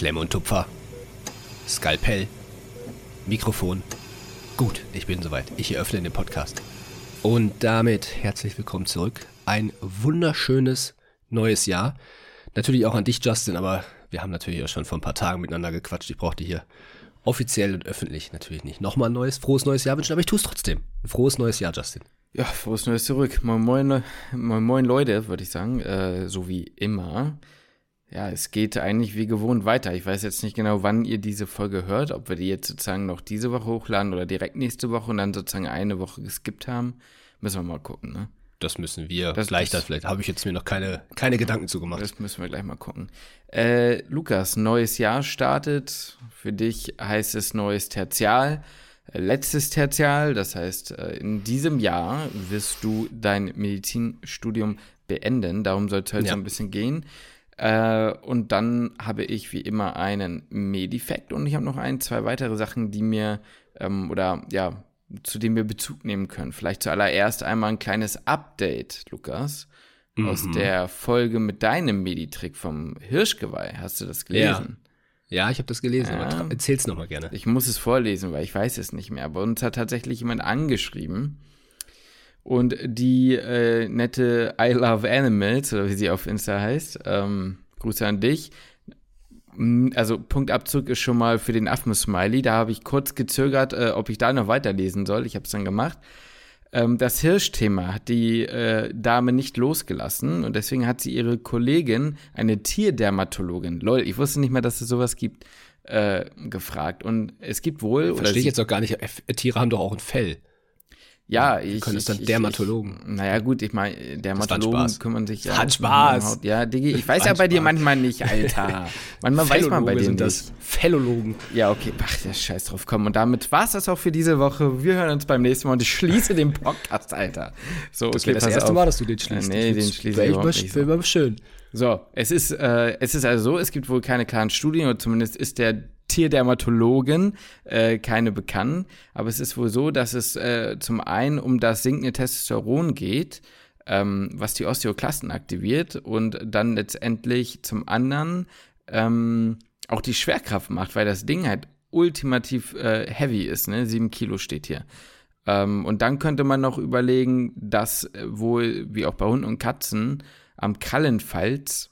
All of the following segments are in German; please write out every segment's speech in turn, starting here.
Klemme und Tupfer. Skalpell. Mikrofon. Gut, ich bin soweit. Ich eröffne den Podcast. Und damit herzlich willkommen zurück. Ein wunderschönes neues Jahr. Natürlich auch an dich, Justin, aber wir haben natürlich auch schon vor ein paar Tagen miteinander gequatscht. Ich brauchte hier offiziell und öffentlich natürlich nicht nochmal ein neues, frohes neues Jahr wünschen, aber ich tue es trotzdem. Ein frohes neues Jahr, Justin. Ja, frohes neues zurück. Moin, moin, moin, moin Leute, würde ich sagen. Äh, so wie immer. Ja, es geht eigentlich wie gewohnt weiter. Ich weiß jetzt nicht genau, wann ihr diese Folge hört, ob wir die jetzt sozusagen noch diese Woche hochladen oder direkt nächste Woche und dann sozusagen eine Woche geskippt haben. Müssen wir mal gucken, ne? Das müssen wir das, gleich das, vielleicht. Habe ich jetzt mir noch keine, keine Gedanken zugemacht. Das müssen wir gleich mal gucken. Äh, Lukas, neues Jahr startet. Für dich heißt es neues Tertial. Äh, letztes Tertial, das heißt, äh, in diesem Jahr wirst du dein Medizinstudium beenden. Darum soll es heute ja. so ein bisschen gehen. Äh, und dann habe ich wie immer einen Medifekt und ich habe noch ein, zwei weitere Sachen, die mir ähm, oder ja, zu denen wir Bezug nehmen können. Vielleicht zuallererst einmal ein kleines Update, Lukas, mhm. aus der Folge mit deinem Meditrick vom Hirschgeweih. Hast du das gelesen? Ja. Ja, ich habe das gelesen, ja. aber erzähl's nochmal gerne. Ich muss es vorlesen, weil ich weiß es nicht mehr. Aber uns hat tatsächlich jemand angeschrieben und die äh, nette I Love Animals, oder wie sie auf Insta heißt, ähm, Grüße an dich. Also Punktabzug ist schon mal für den Affen-Smiley. Da habe ich kurz gezögert, äh, ob ich da noch weiterlesen soll. Ich habe es dann gemacht. Ähm, das Hirschthema hat die äh, Dame nicht losgelassen und deswegen hat sie ihre Kollegin, eine Tierdermatologin, lol, ich wusste nicht mehr, dass es sowas gibt, äh, gefragt. Und es gibt wohl. Verstehe ich jetzt auch gar nicht. Tiere haben doch auch ein Fell. Ja, ich. Können es dann Dermatologen. Ich, naja, gut, ich meine, Dermatologen kümmern sich ja. Hat Spaß. Ja, Digi, ich weiß ja bei dir manchmal nicht, Alter. Manchmal weiß man bei dir sind das. Fellologen. Ja, okay. Ach, der Scheiß drauf kommen. Und damit war es das auch für diese Woche. Wir hören uns beim nächsten Mal und ich schließe den Podcast, Alter. So, das okay, das erste auf. Mal, dass du den schließt. Äh, nee, den schließe ich nicht. Wäre immer schön. So, es ist, äh, es ist also so, es gibt wohl keine klaren Studien, oder zumindest ist der Tierdermatologen, äh, keine bekannt. Aber es ist wohl so, dass es äh, zum einen um das sinkende Testosteron geht, ähm, was die Osteoklasten aktiviert und dann letztendlich zum anderen ähm, auch die Schwerkraft macht, weil das Ding halt ultimativ äh, heavy ist, ne? Sieben Kilo steht hier. Ähm, und dann könnte man noch überlegen, dass äh, wohl, wie auch bei Hunden und Katzen, am Krallenfalz,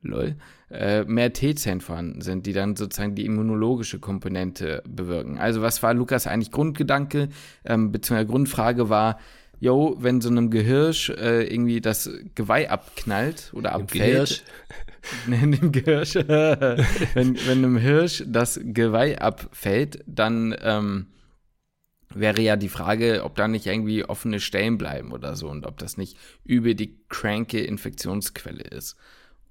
lol, äh, mehr T-Zellen vorhanden sind, die dann sozusagen die immunologische Komponente bewirken. Also was war Lukas eigentlich Grundgedanke, ähm, beziehungsweise Grundfrage war, yo, wenn so einem Gehirsch äh, irgendwie das Geweih abknallt oder abfällt. In dem Gehirsch. wenn, wenn einem Hirsch das Geweih abfällt, dann ähm, wäre ja die Frage, ob da nicht irgendwie offene Stellen bleiben oder so und ob das nicht über die kranke Infektionsquelle ist.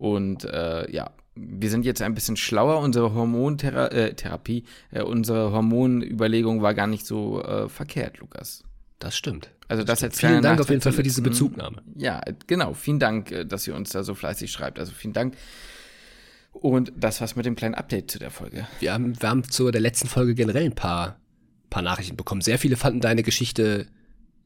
Und äh, ja, wir sind jetzt ein bisschen schlauer. Unsere Hormontherapie, äh, äh, unsere Hormonüberlegung war gar nicht so äh, verkehrt, Lukas. Das stimmt. Also das, das jetzt Vielen Dank auf jeden Fall für diese Bezugnahme. Ja, genau. Vielen Dank, äh, dass ihr uns da so fleißig schreibt. Also vielen Dank. Und das war's mit dem kleinen Update zu der Folge. Wir haben, wir haben zu der letzten Folge generell ein paar, paar Nachrichten bekommen. Sehr viele fanden deine Geschichte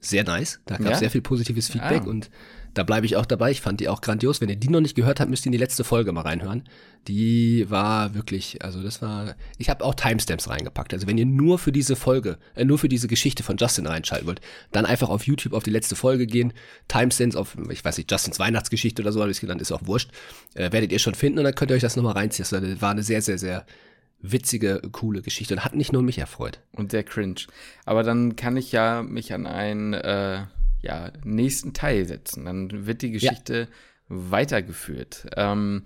sehr nice. Da gab es ja? sehr viel positives Feedback ah. und da bleibe ich auch dabei. Ich fand die auch grandios. Wenn ihr die noch nicht gehört habt, müsst ihr in die letzte Folge mal reinhören. Die war wirklich, also das war, ich habe auch Timestamps reingepackt. Also wenn ihr nur für diese Folge, äh, nur für diese Geschichte von Justin reinschalten wollt, dann einfach auf YouTube auf die letzte Folge gehen. Timestamps auf, ich weiß nicht, Justins Weihnachtsgeschichte oder so, habe ich genannt, ist auch wurscht. Äh, werdet ihr schon finden und dann könnt ihr euch das nochmal reinziehen. Das war eine sehr, sehr, sehr witzige, coole Geschichte und hat nicht nur mich erfreut. Und sehr cringe. Aber dann kann ich ja mich an einen äh, ja, nächsten Teil setzen. Dann wird die Geschichte ja. weitergeführt. Ähm,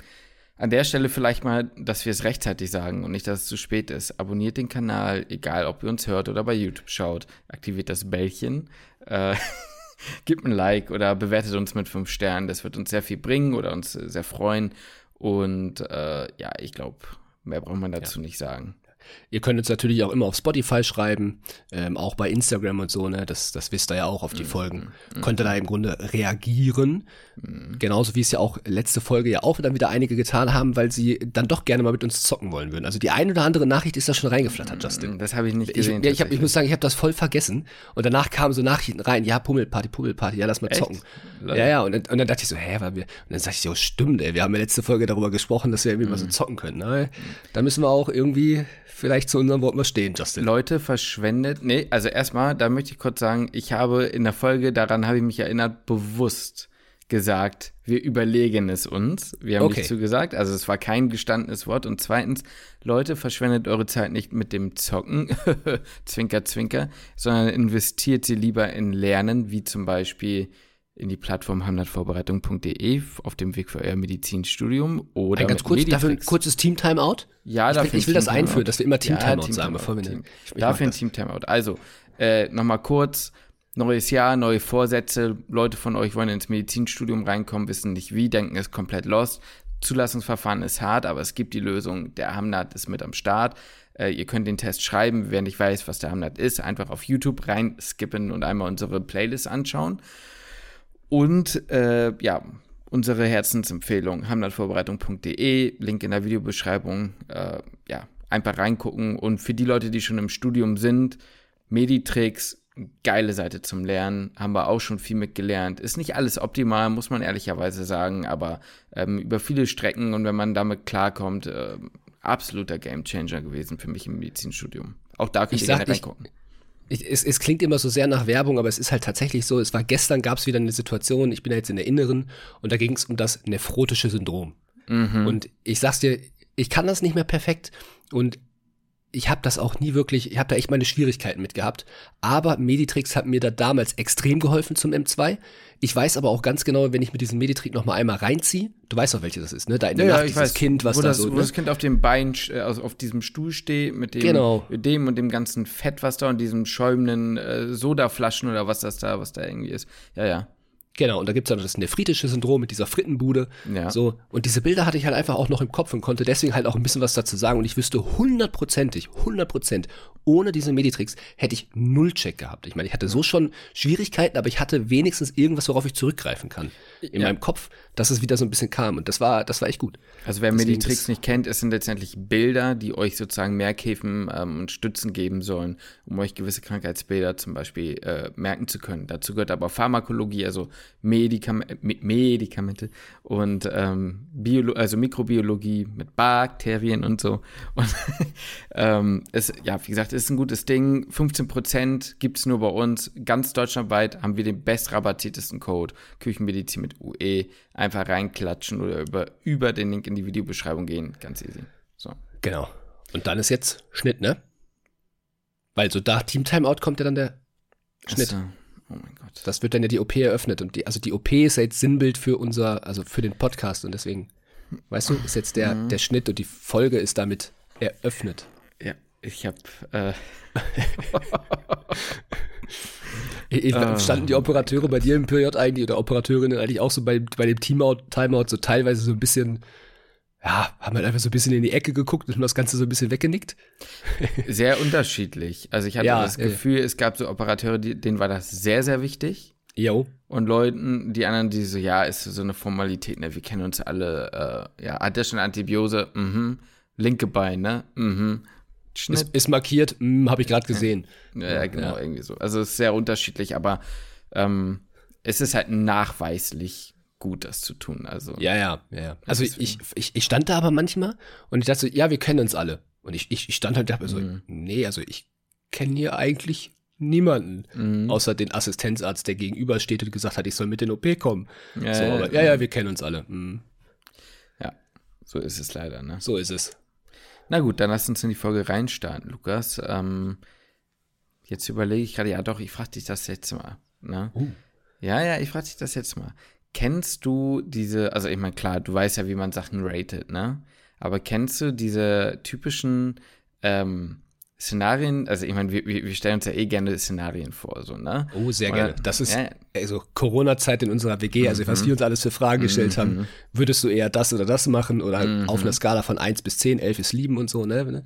an der Stelle vielleicht mal, dass wir es rechtzeitig sagen und nicht, dass es zu spät ist. Abonniert den Kanal, egal ob ihr uns hört oder bei YouTube schaut. Aktiviert das Bällchen. Äh, Gebt ein Like oder bewertet uns mit fünf Sternen. Das wird uns sehr viel bringen oder uns sehr freuen. Und äh, ja, ich glaube, Mehr braucht man dazu ja. nicht sagen. Ihr könnt uns natürlich auch immer auf Spotify schreiben, ähm, auch bei Instagram und so, ne? Das, das wisst ihr ja auch auf die mhm. Folgen. Mhm. Könnt ihr da im Grunde reagieren. Mhm. Genauso wie es ja auch letzte Folge ja auch dann wieder einige getan haben, weil sie dann doch gerne mal mit uns zocken wollen würden. Also die eine oder andere Nachricht ist da schon reingeflattert, mhm. Justin. Das habe ich nicht gesehen. Ich, ich, hab, ich muss sagen, ich habe das voll vergessen. Und danach kamen so Nachrichten rein, ja, Pummelparty, Pummelparty, ja, lass mal zocken. Echt? Ja, ja, und, und dann dachte ich so, hä, weil wir, und dann sagte ich so, stimmt, ey, wir haben ja letzte Folge darüber gesprochen, dass wir irgendwie mhm. mal so zocken können. Ne? Da müssen wir auch irgendwie vielleicht zu unserem Wort mal stehen, Justin. Leute verschwendet, nee, also erstmal, da möchte ich kurz sagen, ich habe in der Folge, daran habe ich mich erinnert, bewusst gesagt, wir überlegen es uns. Wir haben okay. nicht zugesagt, also es war kein gestandenes Wort. Und zweitens, Leute, verschwendet eure Zeit nicht mit dem Zocken, zwinker, zwinker, sondern investiert sie lieber in Lernen, wie zum Beispiel in die Plattform hamnatvorbereitung.de auf dem Weg für euer Medizinstudium oder ein ganz kurz, dafür ein kurzes Team-Timeout? Ja, ich will, ich will das einführen, dass wir immer Team-Timeout ja, Team sagen, bevor wir Team. Ich, dafür ein Team-Timeout. Also, äh, nochmal kurz, neues Jahr, neue Vorsätze. Leute von euch wollen ins Medizinstudium reinkommen, wissen nicht wie, denken, es ist komplett lost. Zulassungsverfahren ist hart, aber es gibt die Lösung. Der Hamnat ist mit am Start. Äh, ihr könnt den Test schreiben. Wer nicht weiß, was der Hamnat ist, einfach auf YouTube rein skippen und einmal unsere Playlist anschauen. Und äh, ja, unsere Herzensempfehlung, hamnatvorbereitung.de, Link in der Videobeschreibung. Äh, ja, einfach reingucken. Und für die Leute, die schon im Studium sind, Meditrix, geile Seite zum Lernen, haben wir auch schon viel mitgelernt. Ist nicht alles optimal, muss man ehrlicherweise sagen, aber ähm, über viele Strecken und wenn man damit klarkommt, äh, absoluter Gamechanger gewesen für mich im Medizinstudium. Auch da könnt ihr gerne reingucken. Ich ich, es, es klingt immer so sehr nach Werbung, aber es ist halt tatsächlich so. Es war gestern, gab es wieder eine Situation, ich bin ja jetzt in der Inneren und da ging es um das nephrotische Syndrom. Mhm. Und ich sag's dir, ich kann das nicht mehr perfekt und ich habe das auch nie wirklich, ich habe da echt meine Schwierigkeiten mit gehabt. Aber Meditrix hat mir da damals extrem geholfen zum M2. Ich weiß aber auch ganz genau, wenn ich mit diesem Meditrix noch mal einmal reinziehe, du weißt auch, welches das ist, ne? Da in der ja, Nacht dieses weiß, Kind, was wo da das, so, wo ne? das Kind auf dem Bein, also auf diesem Stuhl steht, mit dem, genau. mit dem und dem ganzen Fett, was da und diesem schäumenden äh, Sodaflaschen oder was das da, was da irgendwie ist. Ja, ja. Genau, und da gibt's dann das nephritische Syndrom mit dieser Frittenbude. Ja. So, und diese Bilder hatte ich halt einfach auch noch im Kopf und konnte deswegen halt auch ein bisschen was dazu sagen. Und ich wüsste hundertprozentig, hundertprozent, ohne diese Meditricks hätte ich null Check gehabt. Ich meine, ich hatte so schon Schwierigkeiten, aber ich hatte wenigstens irgendwas, worauf ich zurückgreifen kann. In ja. meinem Kopf, dass es wieder so ein bisschen kam. Und das war, das war echt gut. Also wer Deswegen Meditricks nicht kennt, es sind letztendlich Bilder, die euch sozusagen Merkhäfen ähm, und Stützen geben sollen, um euch gewisse Krankheitsbilder zum Beispiel äh, merken zu können. Dazu gehört aber Pharmakologie, also Medikam Medikamente und ähm, Biolo also Mikrobiologie mit Bakterien und so. Und ähm, es, ja, wie gesagt, ist ein gutes Ding. 15% gibt es nur bei uns. Ganz deutschlandweit haben wir den best rabattiertesten Code. Küchenmedizin mit UE. Einfach reinklatschen oder über, über den Link in die Videobeschreibung gehen. Ganz easy. So. Genau. Und dann ist jetzt Schnitt, ne? Weil so da Team Timeout kommt ja dann der Schnitt. So. Oh mein Gott. Das wird dann ja die OP eröffnet. Und die, also die OP ist ja jetzt Sinnbild für unser, also für den Podcast. Und deswegen, weißt du, ist jetzt der, mhm. der Schnitt und die Folge ist damit eröffnet. Ja. Ich habe. Äh Standen die Operateure bei dir im PJ eigentlich oder Operateurinnen eigentlich auch so bei, bei dem Teamout, Timeout so teilweise so ein bisschen, ja, haben halt einfach so ein bisschen in die Ecke geguckt und das Ganze so ein bisschen weggenickt? Sehr unterschiedlich. Also ich hatte ja, das Gefühl, ja. es gab so Operateure, die, denen war das sehr, sehr wichtig. Jo. Und Leuten, die anderen, die so, ja, ist so eine Formalität, ne? Wir kennen uns alle, äh, ja, hat der schon Antibiose? Mhm. Linke Bein, ne? Mhm. Schnitt. Ist, ist markiert, hm, habe ich gerade gesehen. Ja, ja, genau, irgendwie so. Also es ist sehr unterschiedlich, aber ähm, es ist halt nachweislich gut, das zu tun. Also ja, ja, ja. Also ich, ich, ich stand da aber manchmal und ich dachte so, ja, wir kennen uns alle. Und ich, ich, ich stand halt da so, mhm. nee, also ich kenne hier eigentlich niemanden, mhm. außer den Assistenzarzt, der gegenübersteht und gesagt hat, ich soll mit in OP kommen. Ja, so, aber, ja, ja, wir kennen uns alle. Mhm. Ja, so ist es leider, ne? So ist es. Na gut, dann lass uns in die Folge reinstarten, Lukas. Ähm, jetzt überlege ich gerade, ja doch, ich frage dich das jetzt mal. Ne? Uh. Ja, ja, ich frage dich das jetzt mal. Kennst du diese, also ich meine, klar, du weißt ja, wie man Sachen ratet, ne? Aber kennst du diese typischen ähm, Szenarien, also ich meine, wir, wir stellen uns ja eh gerne Szenarien vor, so, ne? Oh, sehr Oder, gerne. Das ist ja. also Corona-Zeit in unserer WG, also was mhm. wir uns alles für Fragen gestellt mhm. haben, würdest du eher das oder das machen oder mhm. auf einer Skala von 1 bis 10, 11 ist lieben und so, ne?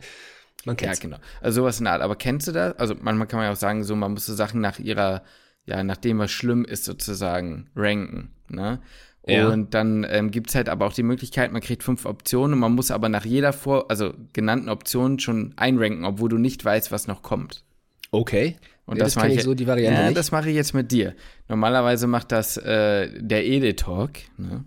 Man kennt's. Ja, genau. Also sowas in der Art. Aber kennst du das? Also manchmal kann man ja auch sagen, so man muss so Sachen nach ihrer, ja, nachdem was schlimm ist, sozusagen ranken. Ne? Ja. Und dann ähm, gibt es halt aber auch die Möglichkeit, man kriegt fünf Optionen und man muss aber nach jeder vor, also genannten Option schon einranken, obwohl du nicht weißt, was noch kommt. Okay. Und Nee, das, das mache ich so, die Variante ja, nicht. das mache ich jetzt mit dir. Normalerweise macht das äh, der Ede-Talk. Ne?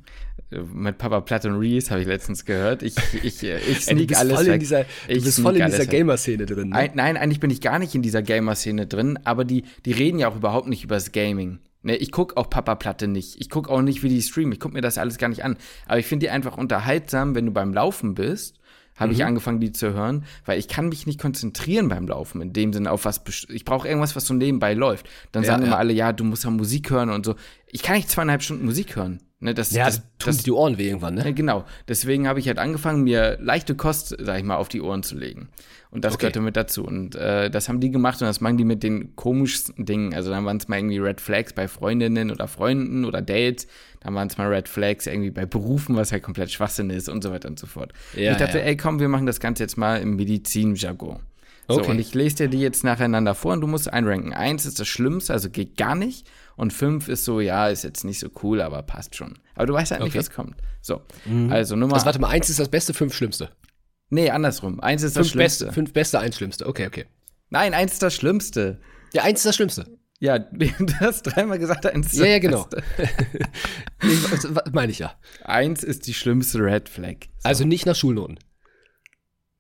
Mit Papa Platt und Reese habe ich letztens gehört. Ich, ich, äh, ich sneak alles voll weg. in dieser, du Ich bist voll in dieser. Gamer-Szene drin. Ne? Ein, nein, eigentlich bin ich gar nicht in dieser Gamer-Szene drin, aber die, die reden ja auch überhaupt nicht übers Gaming. Ne, ich gucke auch Papa Platte nicht. Ich gucke auch nicht, wie die streamen. Ich gucke mir das alles gar nicht an. Aber ich finde die einfach unterhaltsam, wenn du beim Laufen bist. Habe ich angefangen, die zu hören, weil ich kann mich nicht konzentrieren beim Laufen, in dem Sinne auf was, ich brauche irgendwas, was so nebenbei läuft. Dann Ja, sagen ja. immer alle, ja, du musst ja Musik hören und so. Ich kann nicht zweieinhalb Stunden Musik hören. Ne, das, ja, das, das dir die Ohren weh irgendwann, ja, ne? genau. Deswegen habe ich halt angefangen, mir leichte Kost, sag ich mal, auf die Ohren zu legen. Und das Okay. gehörte mit dazu. Und äh, das haben die gemacht und das machen die mit den komischsten Dingen. Also dann waren es mal irgendwie Red Flags bei Freundinnen oder Freunden oder Dates. Dann waren es mal Red Flags irgendwie bei Berufen, was halt komplett Schwachsinn ist und so weiter und so fort. Ja, und ich dachte, ja. ey, komm, wir machen das Ganze jetzt mal im Medizinjargon. So, Okay. und ich lese dir die jetzt nacheinander vor und du musst einranken. Eins ist das Schlimmste, also geht gar nicht. Und fünf ist so, ja, ist jetzt nicht so cool, aber passt schon. Aber du weißt halt nicht, Okay. was kommt. So, also Nummer. Also warte mal, eins ist das Beste, fünf Schlimmste. nee, andersrum. Eins ist das Fünf Schlimmste. Beste, fünf Beste, eins Schlimmste. Okay, okay. Nein, eins ist das Schlimmste. Ja, eins ist das Schlimmste. Ja, du hast dreimal gesagt, eins ist Ja, das ja, genau. Meine ich ja. Eins ist die schlimmste Red Flag. So. Also nicht nach Schulnoten.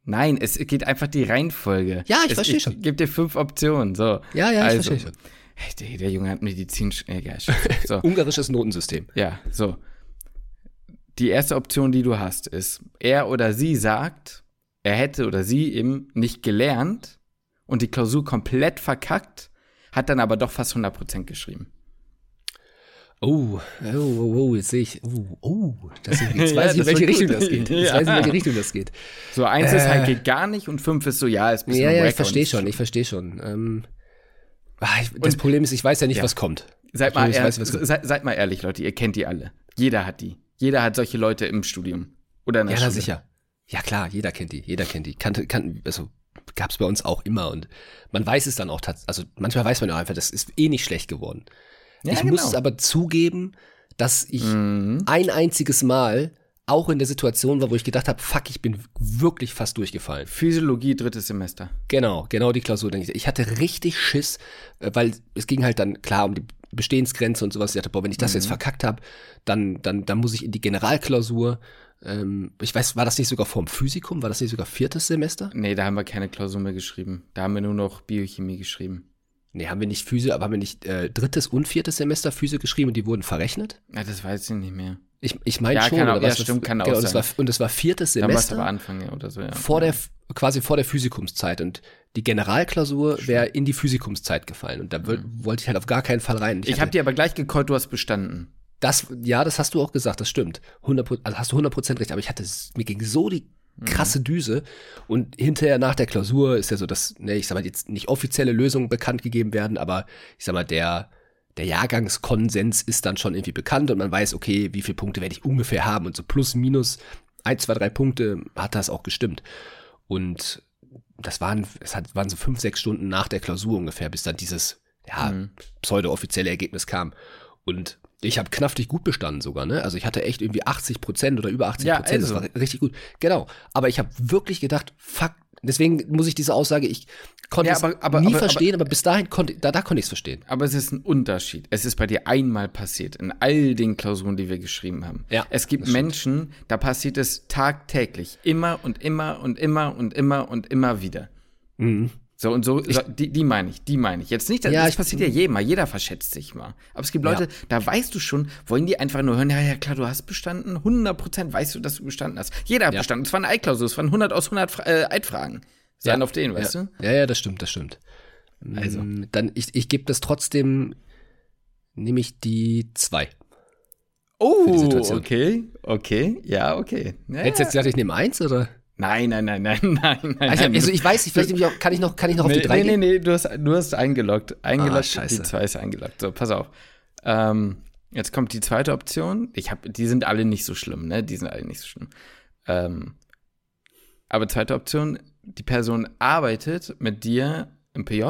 Nein, es geht einfach die Reihenfolge. Ja, ich es, verstehe Ich schon. gebe dir fünf Optionen. So. Ja, ja, ich also, verstehe schon. Hey, der, der Junge hat Medizin. Egal, so. Ungarisches Notensystem. Ja, so. Die erste Option, die du hast, ist, er oder sie sagt, er hätte oder sie eben nicht gelernt und die Klausur komplett verkackt, hat dann aber doch fast 100% geschrieben. Oh, oh, oh, oh, jetzt sehe ich. Oh, oh, das, jetzt Ja, weiß ich, in welche Richtung gut. das geht. Jetzt Ja. weiß ich, in welche Richtung das geht. So, eins ist halt Äh. geht gar nicht und fünf ist so, ja, ist ein bisschen Ja, ja, ich verstehe schon, ich verstehe schon. Ähm, das Und- Problem ist, ich weiß ja nicht, Ja. was kommt. Seid mal, Ich ehr, weiß, was kommt. seid, seid mal ehrlich, Leute, ihr kennt die alle. Jeder hat die. Jeder hat solche Leute im Studium. Oder in der Ja, Schule. sicher. Ja, klar, jeder kennt die, jeder kennt die. Kannte, kann, also gab's bei uns auch immer und man weiß es dann auch tatsächlich. Also manchmal weiß man ja einfach, das ist eh nicht schlecht geworden. Ja, ich genau. muss es aber zugeben, dass ich Mhm. ein einziges Mal auch in der Situation war, wo ich gedacht habe, fuck, ich bin wirklich fast durchgefallen. Physiologie, drittes Semester. Genau, genau die Klausur. denke Ich Ich hatte richtig Schiss, äh, weil es ging halt dann klar um die Bestehensgrenze und sowas. Ich dachte, boah, wenn ich das jetzt verkackt habe, dann, dann, dann muss ich in die Generalklausur. Ähm, ich weiß, war das nicht sogar vorm Physikum? War das nicht sogar viertes Semester? Nee, da haben wir keine Klausur mehr geschrieben. Da haben wir nur noch Biochemie geschrieben. Nee, haben wir nicht Physik, aber haben wir nicht äh, drittes und viertes Semester Physik geschrieben und die wurden verrechnet? Ja, das weiß ich nicht mehr. Ich, ich meine Ja, schon, kann auch- oder ja, stimmt, kann auch genau, und es sein. war, und es war viertes Dann war Semester. aber Anfang oder so, ja. vor der quasi vor der Physikumszeit und die Generalklausur wäre in die Physikumszeit gefallen und da wol- wollte ich halt auf gar keinen Fall rein. Mhm. Ich hatte habe dir aber gleich gecallt, du hast bestanden. das ja, das hast du auch gesagt, das stimmt. 100 also hast du 100% recht, aber ich hatte mir ging so die Mhm. krasse Düse und hinterher nach der Klausur ist ja so, dass ne, ich sag mal jetzt nicht offizielle Lösungen bekannt gegeben werden, aber ich sag mal der der Jahrgangskonsens ist dann schon irgendwie bekannt und man weiß, okay, wie viele Punkte werde ich ungefähr haben und so plus minus ein, zwei, drei Punkte hat das auch gestimmt. Und das waren, es hat, waren so fünf, sechs Stunden nach der Klausur ungefähr, bis dann dieses, ja, Mhm. pseudo-offizielle Ergebnis kam. Und ich habe knaftig gut bestanden sogar, ne? Also ich hatte echt irgendwie 80 Prozent oder über 80 Ja, Prozent. also. Das war richtig gut. Genau. Aber ich habe wirklich gedacht, fuck, deswegen muss ich diese Aussage, ich konnte Ja, es aber- aber- nie aber- verstehen, aber, bis dahin konnte, da, da konnte ich es verstehen. Aber es ist ein Unterschied. Es ist bei dir einmal passiert, in all den Klausuren, die wir geschrieben haben. Ja, es gibt. Menschen, da passiert es tagtäglich. Immer und immer und immer und immer und immer wieder. Mhm. So und so, so die, die meine ich, die meine ich. Jetzt nicht, das, Ja, das ich- passiert ja jedem mal, jeder verschätzt sich mal. Aber es gibt Leute, da weißt du schon, wollen die einfach nur hören, ja, ja, klar, du hast bestanden, 100% weißt du, dass du bestanden hast. Jeder hat Ja. bestanden, es war eine Eidklausur, es waren 100 aus 100 Fra äh, Eidfragen. Sein auf den, weißt ja. du? Ja, ja, das stimmt, das stimmt. Also. Mm, Dann, ich, ich gebe das trotzdem, nehme ich die zwei. Oh, okay, okay, ja, okay. Ja, Hättest du jetzt gesagt, ich nehme eins, oder? Nein, nein, nein, nein, nein, nein. Also, ich, also ich weiß nicht, vielleicht ich auch, kann ich noch, kann ich noch auf nee, die drei nee, nee, gehen? nee, du hast, du hast eingeloggt. Eingeloggt, Ah, scheiße. die zwei ist eingeloggt. So, pass auf. Ähm, jetzt kommt die zweite Option. Ich hab, die sind alle nicht so schlimm, ne? Die sind alle nicht so schlimm. Ähm, aber zweite Option, die Person arbeitet mit dir im PJ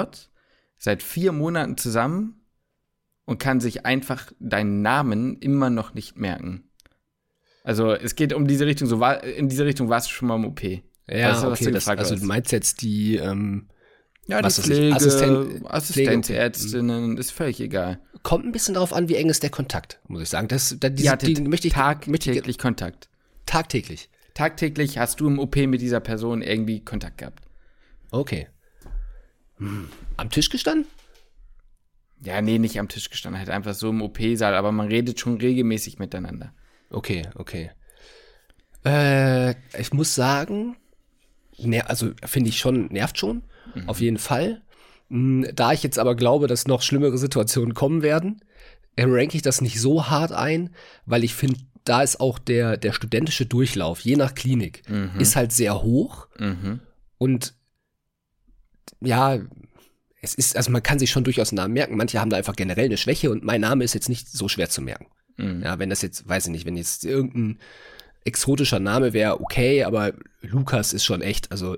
seit vier Monaten zusammen und kann sich einfach deinen Namen immer noch nicht merken. Also es geht um diese Richtung, so war, in diese Richtung warst du schon mal im OP. Ja, weißt du, okay, das, also du meinst jetzt die, ähm, ja, die Pflege, Assisten Assistenzärztinnen, ist völlig egal. Kommt ein bisschen darauf an, wie eng ist der Kontakt, muss ich sagen. Das, das, diese, ja, die, möchte ich, tagtäglich möchte Kontakt. Tagtäglich. Tagtäglich hast du im OP mit dieser Person irgendwie Kontakt gehabt. Okay. Hm. Am Tisch gestanden? Ja, nee, nicht am Tisch gestanden, halt einfach so im OP-Saal, aber man redet schon regelmäßig miteinander. Okay, okay. Äh, ich muss sagen, ne, also finde ich schon, nervt schon, mhm. auf jeden Fall. Hm, da ich jetzt aber glaube, dass noch schlimmere Situationen kommen werden, äh, ranke ich das nicht so hart ein, weil ich finde, da ist auch der, der studentische Durchlauf, je nach Klinik, mhm. ist halt sehr hoch. Mhm. Und ja, es ist, also man kann sich schon durchaus Namen merken. Manche haben da einfach generell eine Schwäche und mein Name ist jetzt nicht so schwer zu merken. Mhm. Ja, wenn das jetzt, weiß ich nicht, wenn jetzt irgendein exotischer Name wäre, okay, aber Lukas ist schon echt, also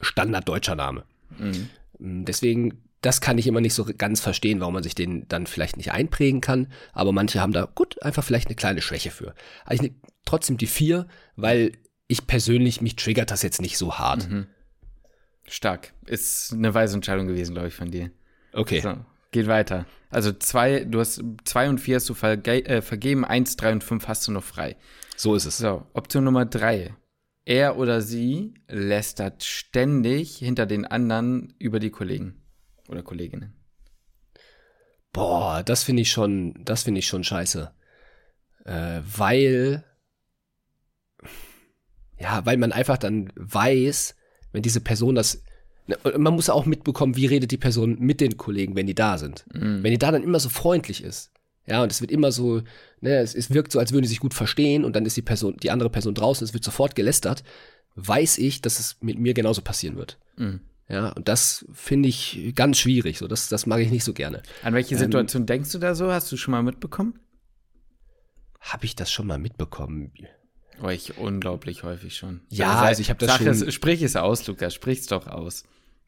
Standard deutscher Name. Mhm. Mm, deswegen, das kann ich immer nicht so ganz verstehen, warum man sich den dann vielleicht nicht einprägen kann. Aber manche haben da, gut, einfach vielleicht eine kleine Schwäche für. Aber ich nehme trotzdem die vier, weil ich persönlich, mich triggert das jetzt nicht so hart. Mhm. Stark. Ist eine weise Entscheidung gewesen, glaube ich, von dir. Okay. So, geht weiter. Also zwei, du hast zwei und vier hast du verge äh, vergeben, eins, drei und fünf hast du noch frei. So ist es. So, Option Nummer drei. Er oder sie lästert ständig hinter den anderen über die Kollegen oder Kolleginnen. Boah, das finde ich schon, das finde ich schon scheiße. Äh, weil, ja, weil man einfach dann weiß, wenn diese Person das man muss auch mitbekommen, wie redet die Person mit den Kollegen, wenn die da sind. Mhm. Wenn die da dann immer so freundlich ist. Ja, und es wird immer so, ne, es, es wirkt so, als würden sie sich gut verstehen und dann ist die Person, die andere Person draußen, es wird sofort gelästert, weiß ich, dass es mit mir genauso passieren wird. Mhm. Ja, und das finde ich ganz schwierig. So, das, das mag ich nicht so gerne. An welche ähm, Situation ähm, denkst du da so? Hast du schon mal mitbekommen? Habe ich das schon mal mitbekommen? Oh, ich unglaublich häufig schon. Ja, also, also ich habe das schon. Es, sprich es aus, Lukas, sprich's doch aus.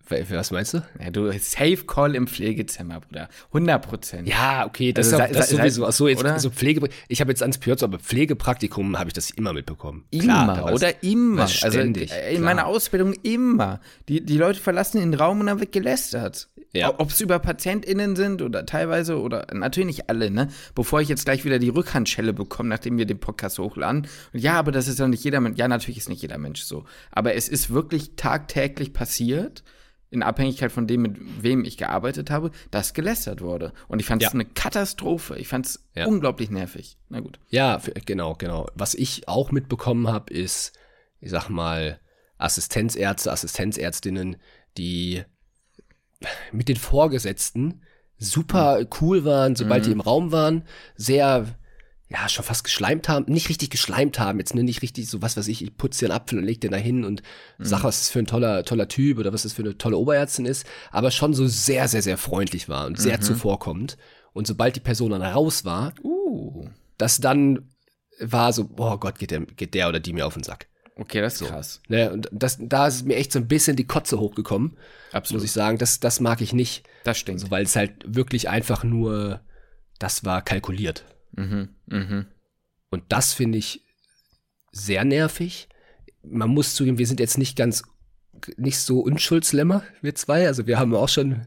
Was meinst du? Ja, du Safe Call im Pflegezimmer, Bruder. 100 Prozent. Ja, okay, das, also, ist, das sei, sowieso. Achso, jetzt oder? so Pflege. Ich habe jetzt ans Pjörz, aber Pflegepraktikum habe ich das immer mitbekommen. Immer klar, oder immer. Also ständig, also in klar. meiner Ausbildung immer. Die, die Leute verlassen den Raum und dann wird gelästert. Ja. Ob es über PatientInnen sind oder teilweise oder natürlich nicht alle, ne? Bevor ich jetzt gleich wieder die Rückhandschelle bekomme, nachdem wir den Podcast hochladen. Und ja, aber das ist doch nicht jeder Mensch. Ja, natürlich ist nicht jeder Mensch so. Aber es ist wirklich tagtäglich passiert in Abhängigkeit von dem, mit wem ich gearbeitet habe, dass gelästert wurde. Und ich fand es ja. eine Katastrophe. Ich fand es ja. unglaublich nervig. Na gut. Ja, genau, genau. Was ich auch mitbekommen habe, ist, ich sag mal, Assistenzärzte, Assistenzärztinnen, die mit den Vorgesetzten super cool waren, sobald mhm. die im Raum waren, sehr ja, schon fast geschleimt haben, nicht richtig geschleimt haben, jetzt nicht richtig so, was weiß ich, ich putze dir einen Apfel und leg den da hin und mhm. sag, was das für ein toller, toller Typ oder was das für eine tolle Oberärztin ist, aber schon so sehr, sehr, sehr freundlich war und sehr mhm. zuvorkommend. Und sobald die Person dann raus war, uh. das dann war so, oh Gott, geht der, geht der oder die mir auf den Sack. Okay, das ist so. krass. Ne, und das, da ist mir echt so ein bisschen die Kotze hochgekommen. Absolut. Muss ich sagen, das, das mag ich nicht. Das stimmt. Also, weil es halt wirklich einfach nur, das war kalkuliert. Mhm, mhm. Und das finde ich sehr nervig. Man muss zugeben, wir sind jetzt nicht ganz, nicht so Unschuldslämmer, wir zwei. Also wir haben auch schon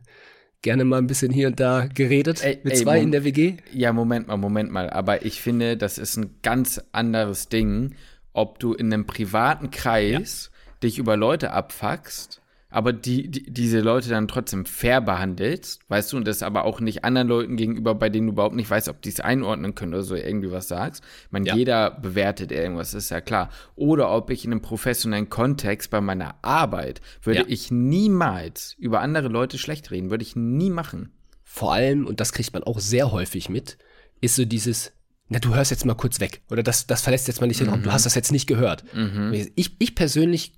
gerne mal ein bisschen hier und da geredet ey, mit ey, zwei in der WG. Ja, Moment mal, Moment mal. Aber ich finde, das ist ein ganz anderes Ding, ob du in einem privaten Kreis ja. dich über Leute abfuckst aber die, die, diese Leute dann trotzdem fair behandelst, weißt du, und das aber auch nicht anderen Leuten gegenüber, bei denen du überhaupt nicht weißt, ob die es einordnen können oder so irgendwie was sagst. Ich meine, ja. jeder bewertet irgendwas, ist ja klar. Oder ob ich in einem professionellen Kontext bei meiner Arbeit würde ja. ich niemals über andere Leute schlecht reden, würde ich nie machen. Vor allem, und das kriegt man auch sehr häufig mit, ist so dieses, na, du hörst jetzt mal kurz weg. Oder das, das verlässt jetzt mal nicht den Raum. Du mhm. hast das jetzt nicht gehört. Mhm. Ich, ich persönlich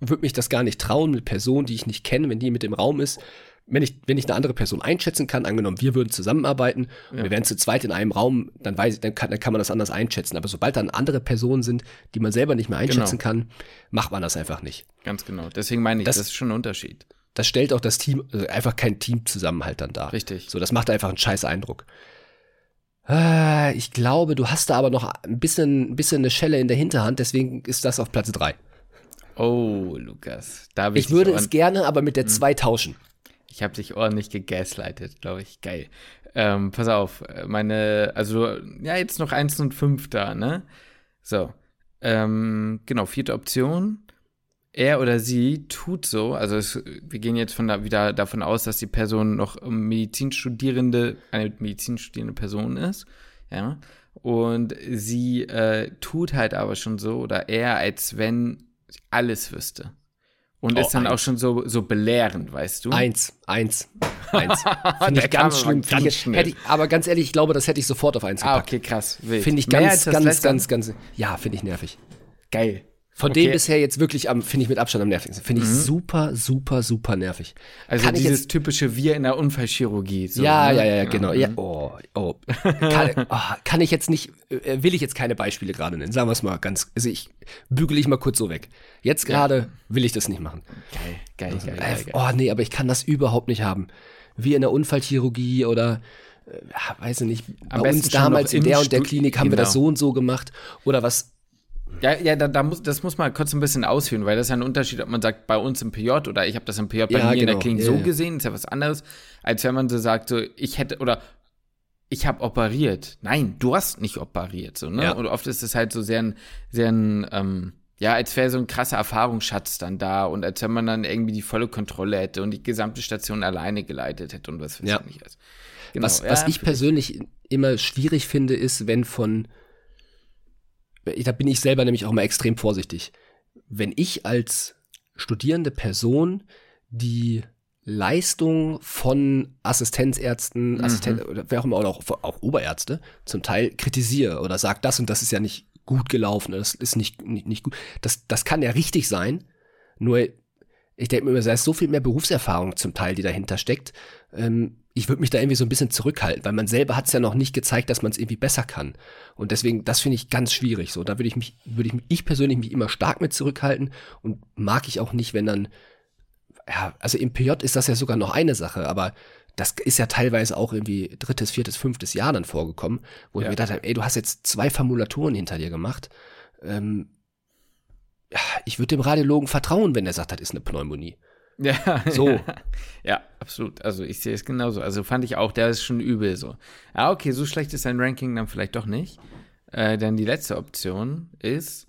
würde mich das gar nicht trauen mit Personen, die ich nicht kenne, wenn die mit im Raum ist, wenn ich, wenn ich eine andere Person einschätzen kann, angenommen, wir würden zusammenarbeiten und ja. wir wären zu zweit in einem Raum, dann weiß ich, dann kann, dann kann man das anders einschätzen. Aber sobald dann andere Personen sind, die man selber nicht mehr einschätzen genau. kann, macht man das einfach nicht. Ganz genau. Deswegen meine ich, das, das ist schon ein Unterschied. Das stellt auch das Team, also einfach kein Teamzusammenhalt dann dar. Richtig. So, das macht einfach einen scheiß Eindruck. Ah, ich glaube, du hast da aber noch ein bisschen, ein bisschen eine Schelle in der Hinterhand, deswegen ist das auf Platz drei. Oh, Lukas. Da ich, ich würde es gerne, aber mit der 2 hm. tauschen. Ich habe dich ordentlich gegaslightet, glaube ich. Geil. Ähm, pass auf, meine, also, ja, jetzt noch 1 und 5 da, ne? So. Ähm, genau, vierte Option. Er oder sie tut so, also es, wir gehen jetzt von da wieder davon aus, dass die Person noch Medizinstudierende, eine Medizinstudierende Person ist, ja. Und sie äh, tut halt aber schon so, oder er, als wenn alles wüsste. Und oh, ist dann eins. auch schon so, so belehrend, weißt du? Eins, eins, eins. Finde ich ganz schlimm. Ganz ich, ich, aber ganz ehrlich, ich glaube, das hätte ich sofort auf eins ah, gepackt. Ah, okay, krass. Finde ich ganz, ganz, ganz, ganz, ganz, ja, finde ich nervig. Geil. Von okay. dem bisher jetzt wirklich am, finde ich mit Abstand am nervigsten. Finde ich mhm. super, super, super nervig. Also kann dieses jetzt, typische Wir in der Unfallchirurgie. So, ja, ne? ja, ja, genau. Ja, mhm. oh, oh. Kann, oh, kann ich jetzt nicht, äh, will ich jetzt keine Beispiele gerade nennen. Sagen wir es mal ganz, also ich bügele ich mal kurz so weg. Jetzt gerade ja. will ich das nicht machen. Geil, geil, also, geil, geil, geil. Oh nee, aber ich kann das überhaupt nicht haben. Wie in der Unfallchirurgie oder äh, weiß ich nicht, Am bei uns damals in der und der Klinik haben genau. wir das genau. so und so gemacht. Oder was ja, ja, da, da muss, das muss man kurz ein bisschen ausführen, weil das ist ja ein Unterschied, ob man sagt, bei uns im PJ oder ich habe das im PJ bei ja, mir genau. in der genau. Klinik ja, so ja. gesehen, ist ja was anderes, als wenn man so sagt, so, ich hätte, oder ich habe operiert. Nein, du hast nicht operiert, so, ne? Und oft ist es halt so sehr ein, sehr ein, ähm, ja, als wäre so ein krasser Erfahrungsschatz dann da und als wenn man dann irgendwie die volle Kontrolle hätte und die gesamte Station alleine geleitet hätte und was weiß ja. ich nicht. Genau. Was, was ich persönlich immer schwierig finde, ist, wenn von da bin ich selber nämlich auch mal extrem vorsichtig. Wenn ich als studierende Person die Leistung von Assistenzärzten, mhm. Assistent oder wer auch immer, oder auch, auch Oberärzte zum Teil kritisiere oder sage, das und das ist ja nicht gut gelaufen, das ist nicht, nicht, nicht gut. Das, das kann ja richtig sein, nur ich denke mir, da ist so viel mehr Berufserfahrung zum Teil, die dahinter steckt. Ähm, ich würde mich da irgendwie so ein bisschen zurückhalten, weil man selber hat es ja noch nicht gezeigt, dass man es irgendwie besser kann. Und deswegen, das finde ich ganz schwierig. So, da würde ich mich, würde ich, ich persönlich mich immer stark mit zurückhalten und mag ich auch nicht, wenn dann, ja, also im PJ ist das ja sogar noch eine Sache, aber das ist ja teilweise auch irgendwie drittes, viertes, fünftes Jahr dann vorgekommen, wo ja. ich mir gedacht habe, ey, du hast jetzt zwei Formulaturen hinter dir gemacht. Ähm, ja, ich würde dem Radiologen vertrauen, wenn er sagt, das ist eine Pneumonie. Ja, so. Ja, absolut. Also ich sehe es genauso. Also fand ich auch, der ist schon übel so. Ah, okay, so schlecht ist sein Ranking dann vielleicht doch nicht. Äh, denn die letzte Option ist,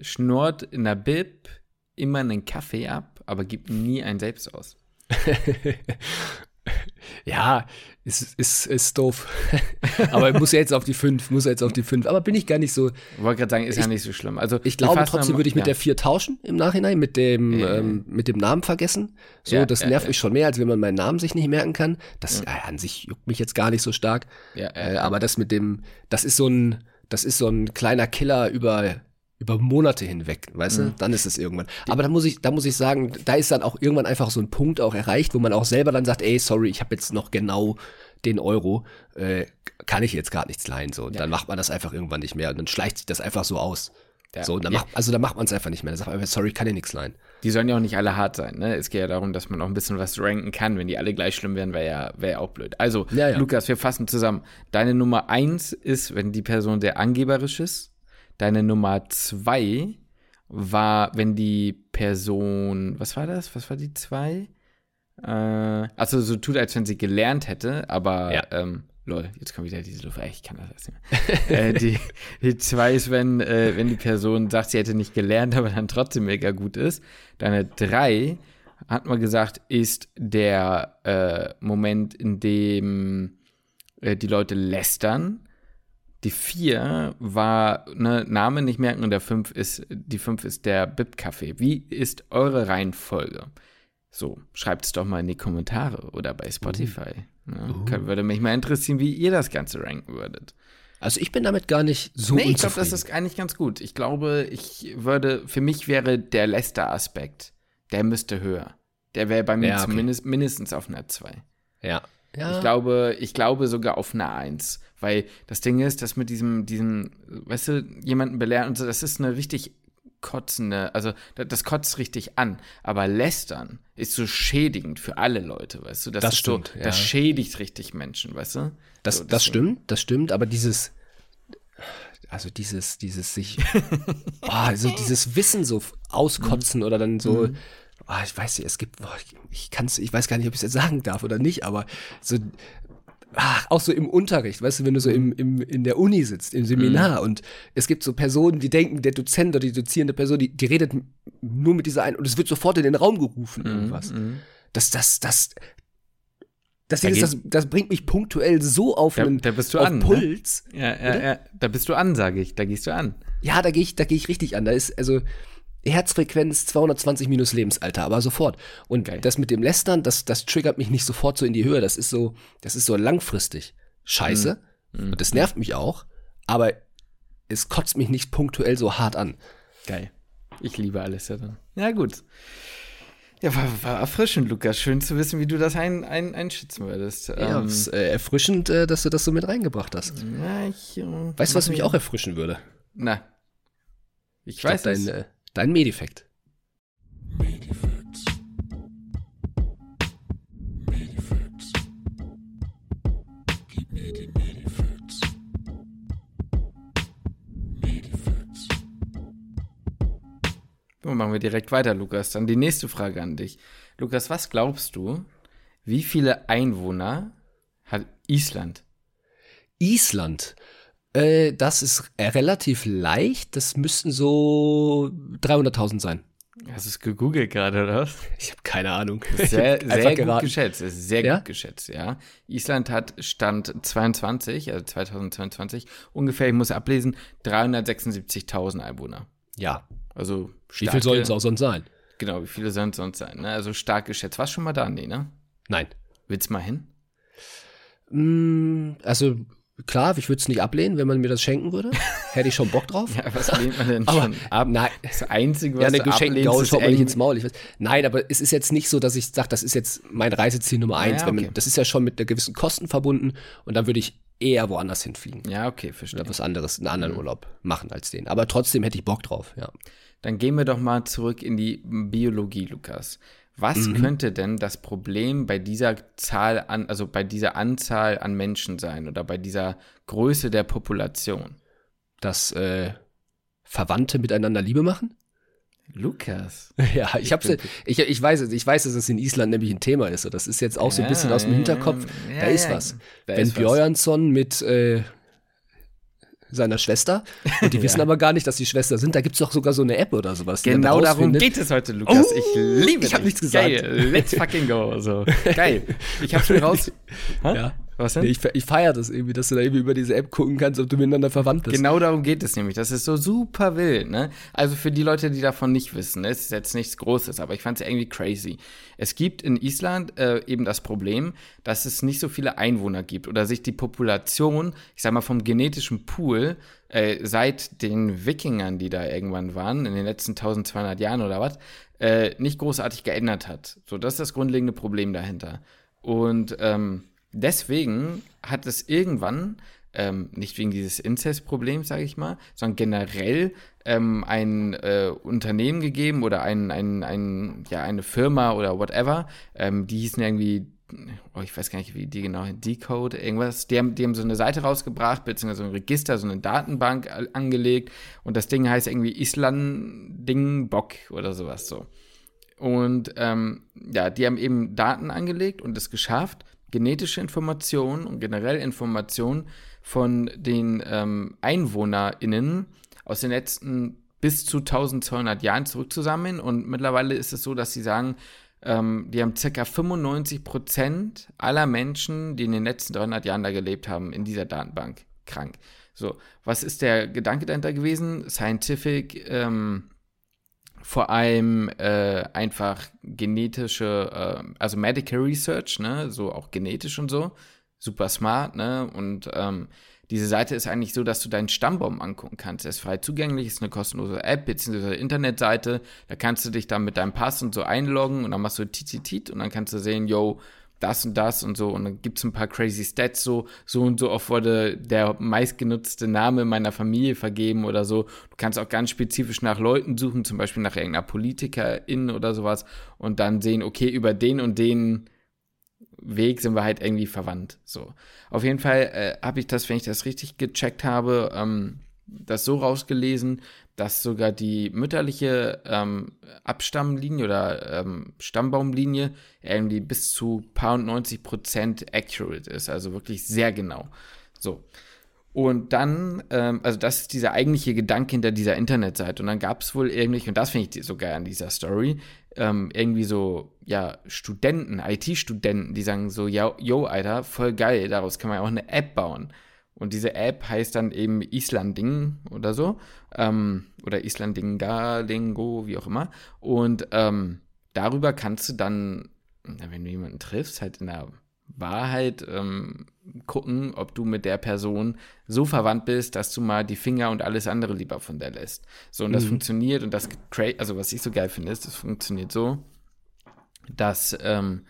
schnurrt in der Bib immer einen Kaffee ab, aber gibt nie einen selbst aus. ja, ist, ist, ist doof. aber muss ja jetzt auf die 5, muss ja jetzt auf die 5. Aber bin ich gar nicht so. Ich wollte gerade sagen, ist ich, ja nicht so schlimm. Also ich glaube trotzdem würde ich mit ja. der 4 tauschen im Nachhinein, mit dem, ja. ähm, mit dem Namen vergessen. So, ja, das nervt mich schon mehr, als wenn man meinen Namen sich nicht merken kann. Das äh, an sich juckt mich jetzt gar nicht so stark. Äh, aber das mit dem, das ist so ein, das ist so ein kleiner Killer über über Monate hinweg, weißt mhm. du? Dann ist es irgendwann. Aber da muss ich, da muss ich sagen, da ist dann auch irgendwann einfach so ein Punkt auch erreicht, wo man auch selber dann sagt, ey, sorry, ich habe jetzt noch genau den Euro, äh, kann ich jetzt gerade nichts leihen. So, und ja. dann macht man das einfach irgendwann nicht mehr und dann schleicht sich das einfach so aus. Ja. So, dann ja. macht, also da macht man es einfach nicht mehr. Dann sagt man einfach, sorry, kann ich nichts leihen. Die sollen ja auch nicht alle hart sein, ne? Es geht ja darum, dass man auch ein bisschen was ranken kann. Wenn die alle gleich schlimm wären, wäre ja, wär ja auch blöd. Also, Lukas, wir fassen zusammen. Deine Nummer eins ist, wenn die Person sehr angeberisch ist. Deine Nummer zwei war, wenn die Person, was war das? Was war die zwei? Äh, also so tut, als wenn sie gelernt hätte, aber ja. ähm, lol, jetzt kommt wieder diese Luft. Ich kann das nicht mehr. äh, die, die zwei ist, wenn, äh, wenn die Person sagt, sie hätte nicht gelernt, aber dann trotzdem mega gut ist. Deine drei, hat man gesagt, ist der äh, Moment, in dem äh, die Leute lästern. Die vier war ne, Name nicht merken und der fünf ist, die fünf ist der Bib-Kaffee. Wie ist eure Reihenfolge? So, schreibt es doch mal in die Kommentare oder bei Spotify. Uh. Ja, uh. Würde mich mal interessieren, wie ihr das Ganze ranken würdet. Also ich bin damit gar nicht so Nee, ich glaube, das ist eigentlich ganz gut. Ich glaube, ich würde, für mich wäre der Lester-Aspekt, der müsste höher. Der wäre bei mir ja, okay. zumindest mindestens auf einer 2. Ja. ja. Ich glaube, ich glaube sogar auf einer 1. Weil das Ding ist, dass mit diesem, diesem, weißt du, jemanden belehren und so, das ist eine richtig kotzende, also das kotzt richtig an. Aber lästern ist so schädigend für alle Leute, weißt du? Das, das stimmt. So, das schädigt richtig Menschen, weißt du? Das, so, das stimmt, das stimmt, aber dieses, also dieses, dieses sich, oh, also dieses Wissen so auskotzen mhm. oder dann so, oh, ich weiß nicht, es gibt, oh, ich, ich kann's, ich weiß gar nicht, ob ich es jetzt sagen darf oder nicht, aber so, ach, auch so im Unterricht, weißt du, wenn du so im, im, in der Uni sitzt, im Seminar mhm. und es gibt so Personen, die denken, der Dozent oder die dozierende Person, die, die redet nur mit dieser einen und es wird sofort in den Raum gerufen, mhm. irgendwas. Mhm. Das, das, das, das, da ist, das, das bringt mich punktuell so auf, da, einen, da bist du an, ne? Puls. Ne? Ja, ja, ja, da bist du an, sage ich. Da gehst du an. Ja, da gehe ich, da gehe ich richtig an. Da ist also Herzfrequenz 220 minus Lebensalter, aber sofort. Und Geil. das mit dem Lästern, das, das triggert mich nicht sofort so in die Höhe. Das ist so, das ist so langfristig. Scheiße. Mhm. Und das nervt mich auch. Aber es kotzt mich nicht punktuell so hart an. Geil. Ich liebe alles ja dann. Ja, gut. Ja, war, war erfrischend, Lukas. Schön zu wissen, wie du das ein, ein, einschätzen würdest. Ja, ähm, ist, äh, erfrischend, äh, dass du das so mit reingebracht hast. Na, ich, äh, weißt du, was mich auch erfrischen würde? Na. Ich, ich weiß glaub, dein, äh, dein Medifekt. Medifacts. Medifacts. Gib mir die Medifacts. Und machen wir direkt weiter, Lukas. Dann die nächste Frage an dich. Lukas, was glaubst du, wie viele Einwohner hat Island? Island. Äh, das ist relativ leicht. Das müssten so 300.000 sein. Hast du es gegoogelt gerade, oder was? Ich habe keine Ahnung. Sehr, sehr gut geschätzt. Sehr ja? gut geschätzt, ja. Island hat Stand 22, also 2022, ungefähr, ich muss ablesen, 376.000 Einwohner. Ja. Also starke, Wie viel sollen es auch sonst sein? Genau, wie viele sollen es sonst sein? Ne? Also stark geschätzt. Warst du schon mal da? Nee, ne? Nein. Willst du mal hin? Mm, also klar, ich würde es nicht ablehnen, wenn man mir das schenken würde. Hätte ich schon Bock drauf. ja, was lehnt man denn aber, schon ab? Nein. Das Einzige, was ja, eine Geschenkgaul schaut man nicht ins Maul. Weiß, nein, aber es ist jetzt nicht so, dass ich sage, das ist jetzt mein Reiseziel Nummer eins. Ja, okay. man, das ist ja schon mit einer gewissen Kosten verbunden und dann würde ich eher woanders hinfliegen. Ja, okay, verstehe. Oder was anderes, einen anderen mhm. Urlaub machen als den. Aber trotzdem hätte ich Bock drauf, ja. Dann gehen wir doch mal zurück in die Biologie, Lukas. Was mhm. könnte denn das Problem bei dieser Zahl an, also bei dieser Anzahl an Menschen sein oder bei dieser Größe der Population? Dass äh, Verwandte miteinander Liebe machen? Lukas. Ja, ich hab's, ich, ich weiß es, ich weiß, dass es in Island nämlich ein Thema ist. das ist jetzt auch so ein bisschen aus dem Hinterkopf. Ja, da ist was. Da Wenn Björnsson mit äh, seiner Schwester. Und die ja. wissen aber gar nicht, dass die Schwester sind. Da gibt es doch sogar so eine App oder sowas. Genau darum geht es heute, Lukas. Oh, ich liebe Ich habe nichts gesagt. Geil. Let's fucking go. So. Geil. Ich habe schon raus. ja. Was denn? Nee, ich, ich feiere das irgendwie, dass du da irgendwie über diese App gucken kannst, ob du miteinander verwandt bist. Genau darum geht es nämlich. Das ist so super wild, ne? Also für die Leute, die davon nicht wissen, ne? es ist jetzt nichts Großes, aber ich fand es irgendwie crazy. Es gibt in Island äh, eben das Problem, dass es nicht so viele Einwohner gibt oder sich die Population, ich sag mal vom genetischen Pool, äh, seit den Wikingern, die da irgendwann waren, in den letzten 1200 Jahren oder was, äh, nicht großartig geändert hat. So, das ist das grundlegende Problem dahinter. Und ähm, deswegen hat es irgendwann, ähm, nicht wegen dieses Inzestproblems, sage ich mal, sondern generell ähm, ein äh, Unternehmen gegeben oder ein, ein, ein, ja, eine Firma oder whatever, ähm, die hießen irgendwie oh, ich weiß gar nicht, wie die genau, Decode, irgendwas, die haben, die haben so eine Seite rausgebracht, beziehungsweise so ein Register, so eine Datenbank angelegt und das Ding heißt irgendwie Island-Ding-Bock oder sowas so. Und ähm, ja, die haben eben Daten angelegt und es geschafft, genetische Informationen und generell Informationen von den ähm, EinwohnerInnen aus den letzten bis zu 1200 Jahren zurückzusammeln. Und mittlerweile ist es so, dass sie sagen, ähm, die haben ca. 95 Prozent aller Menschen, die in den letzten 300 Jahren da gelebt haben, in dieser Datenbank krank. So, was ist der Gedanke dahinter gewesen? Scientific, ähm, vor allem äh, einfach genetische, äh, also Medical Research, ne, so auch genetisch und so, super smart, ne, und ähm, diese Seite ist eigentlich so, dass du deinen Stammbaum angucken kannst. Er ist frei zugänglich, ist eine kostenlose App bzw. Internetseite. Da kannst du dich dann mit deinem Pass und so einloggen und dann machst du Tizitit und dann kannst du sehen, yo, das und das und so. Und dann gibt es ein paar crazy Stats, so, so und so oft wurde der meistgenutzte Name meiner Familie vergeben oder so. Du kannst auch ganz spezifisch nach Leuten suchen, zum Beispiel nach irgendeiner Politikerin oder sowas und dann sehen, okay, über den und den Weg sind wir halt irgendwie verwandt. So. Auf jeden Fall äh, habe ich das, wenn ich das richtig gecheckt habe, ähm, das so rausgelesen, dass sogar die mütterliche ähm, Abstammlinie oder ähm, Stammbaumlinie irgendwie bis zu paar 90 Prozent accurate ist, also wirklich sehr genau. So. Und dann, ähm, also das ist dieser eigentliche Gedanke hinter dieser Internetseite. Und dann gab es wohl irgendwie, und das finde ich sogar an dieser Story, ähm, irgendwie so, ja, Studenten, IT-Studenten, die sagen so, ja, yo, Alter, voll geil, daraus kann man ja auch eine App bauen. Und diese App heißt dann eben Islanding oder so. Ähm, oder Islandingalingo, wie auch immer. Und ähm, darüber kannst du dann, wenn du jemanden triffst, halt in der Wahrheit ähm, gucken, ob du mit der Person so verwandt bist, dass du mal die Finger und alles andere lieber von der lässt. So, und das mhm. funktioniert und das, also was ich so geil finde, ist, das funktioniert so, dass ähm,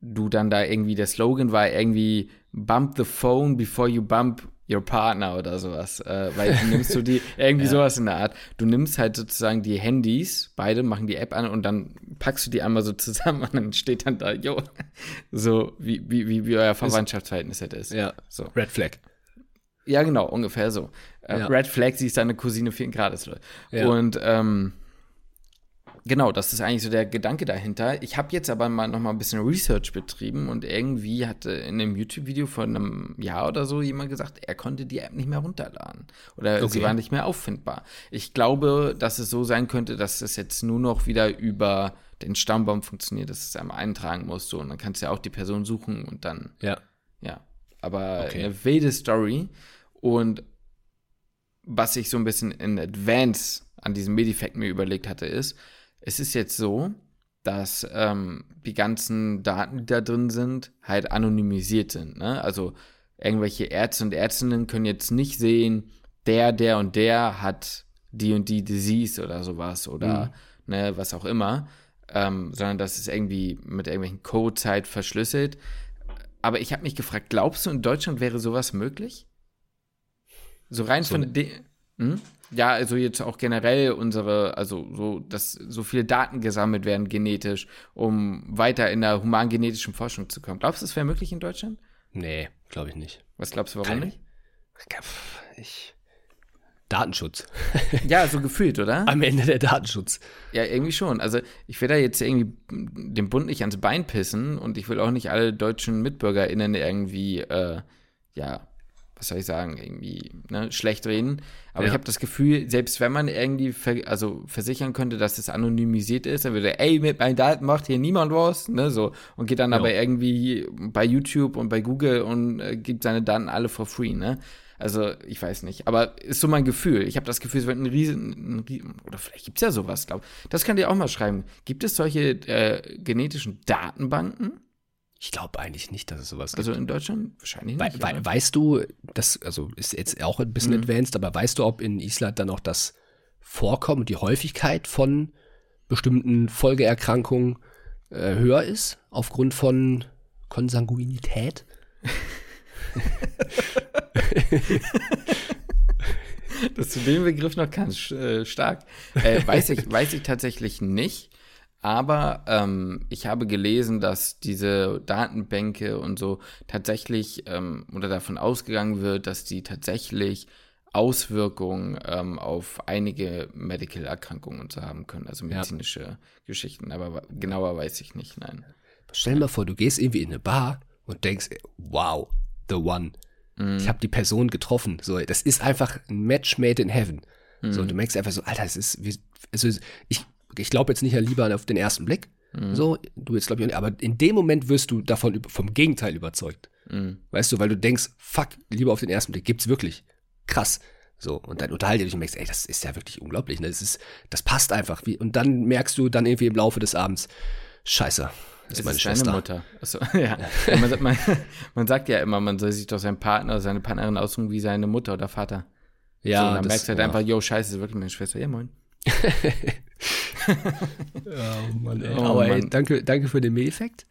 du dann da irgendwie, der Slogan war irgendwie bump the phone before you bump your partner oder sowas. Äh, weil du nimmst du die, irgendwie ja. sowas in der Art. Du nimmst halt sozusagen die Handys, beide machen die App an und dann packst du die einmal so zusammen und dann steht dann da, jo, so wie, wie, wie, wie euer Verwandtschaftsverhältnis halt ist. Ja. So. Red Flag. Ja, genau, ungefähr so. Äh, ja. Red Flag, sie ist deine Cousine 4 Grades. Ja. Und ähm, genau, das ist eigentlich so der Gedanke dahinter. Ich habe jetzt aber mal noch mal ein bisschen Research betrieben und irgendwie hatte in einem YouTube-Video von einem Jahr oder so jemand gesagt, er konnte die App nicht mehr runterladen oder okay. sie war nicht mehr auffindbar. Ich glaube, dass es so sein könnte, dass es jetzt nur noch wieder über den Stammbaum funktioniert, dass es einmal eintragen muss so und dann kannst du ja auch die Person suchen und dann ja ja. Aber okay. eine wilde Story und was ich so ein bisschen in Advance an diesem Medifact mir überlegt hatte, ist, es ist jetzt so, dass ähm, die ganzen Daten, die da drin sind, halt anonymisiert sind. Ne? Also irgendwelche Ärzte und Ärztinnen können jetzt nicht sehen, der, der und der hat die und die Disease oder sowas oder mhm. ne, was auch immer, ähm, sondern das ist irgendwie mit irgendwelchen Codes halt verschlüsselt. Aber ich habe mich gefragt, glaubst du, in Deutschland wäre sowas möglich? So rein so von den. Hm? Ja, also jetzt auch generell unsere, also so, dass so viele Daten gesammelt werden genetisch, um weiter in der humangenetischen Forschung zu kommen. Glaubst du, das wäre möglich in Deutschland? Nee, glaube ich nicht. Was glaubst du, warum Keine. nicht? Ich. Datenschutz. ja, so gefühlt, oder? Am Ende der Datenschutz. Ja, irgendwie schon. Also ich will da jetzt irgendwie den Bund nicht ans Bein pissen und ich will auch nicht alle deutschen MitbürgerInnen irgendwie, äh, ja, was soll ich sagen, irgendwie ne, schlecht reden. Aber ja. ich habe das Gefühl, selbst wenn man irgendwie ver also versichern könnte, dass es anonymisiert ist, dann würde, ey, mit meinen Daten macht hier niemand was, ne, so. Und geht dann ja. aber irgendwie bei YouTube und bei Google und äh, gibt seine Daten alle for free, ne. Also, ich weiß nicht. Aber ist so mein Gefühl. Ich habe das Gefühl, es wird ein riesen, ein riesen oder vielleicht gibt es ja sowas, glaube ich. Das könnt ihr auch mal schreiben. Gibt es solche äh, genetischen Datenbanken? Ich glaube eigentlich nicht, dass es sowas also gibt. Also in Deutschland wahrscheinlich nicht. We we weißt du, das also ist jetzt auch ein bisschen mhm. advanced, aber weißt du, ob in Island dann auch das Vorkommen, die Häufigkeit von bestimmten Folgeerkrankungen äh, höher ist aufgrund von Konsanguinität? das zu dem Begriff noch ganz äh, stark. Äh, weiß, ich, weiß ich tatsächlich nicht. Aber ähm, ich habe gelesen, dass diese Datenbänke und so tatsächlich ähm, oder davon ausgegangen wird, dass die tatsächlich Auswirkungen ähm, auf einige Medical-Erkrankungen und so haben können, also medizinische ja. Geschichten. Aber genauer weiß ich nicht, nein. Stell dir mal vor, du gehst irgendwie in eine Bar und denkst, wow, the one. Mm. Ich habe die Person getroffen. So, das ist einfach ein Match made in heaven. So, und du merkst einfach so, Alter, es ist, wie, also ich ich glaube jetzt nicht ja lieber auf den ersten Blick. Mhm. So, du jetzt glaube ich, nicht, aber in dem Moment wirst du davon vom Gegenteil überzeugt. Mhm. Weißt du, weil du denkst, fuck, lieber auf den ersten Blick, gibt's wirklich. Krass. So, und dann unterhalte dich und merkst, ey, das ist ja wirklich unglaublich, ne? Das ist, das passt einfach. Wie, und dann merkst du dann irgendwie im Laufe des Abends, scheiße, Das ist meine Schwester. Mutter. Achso, ja. ja. Man, man, man, sagt ja immer, man soll sich doch seinen Partner, seine Partnerin aussuchen wie seine Mutter oder Vater. Ja. So, und dann das, merkst du halt ja. einfach, yo, scheiße, das ist wirklich meine Schwester. Ja, moin. oh Mann, ey. Oh, Aber ey, danke, danke für den Mäheffekt.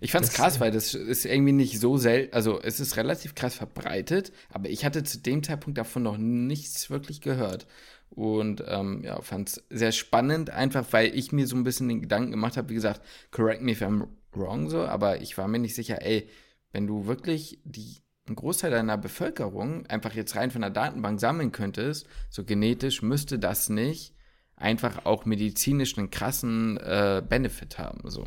Ich fand's das, krass, weil das ist irgendwie nicht so selten, also es ist relativ krass verbreitet, aber ich hatte zu dem Zeitpunkt davon noch nichts wirklich gehört. Und ähm, ja, fand es sehr spannend, einfach weil ich mir so ein bisschen den Gedanken gemacht habe, wie gesagt, correct me if I'm wrong so, aber ich war mir nicht sicher, ey, wenn du wirklich die, einen Großteil deiner Bevölkerung einfach jetzt rein von der Datenbank sammeln könntest, so genetisch müsste das nicht einfach auch medizinisch einen krassen äh, Benefit haben. So.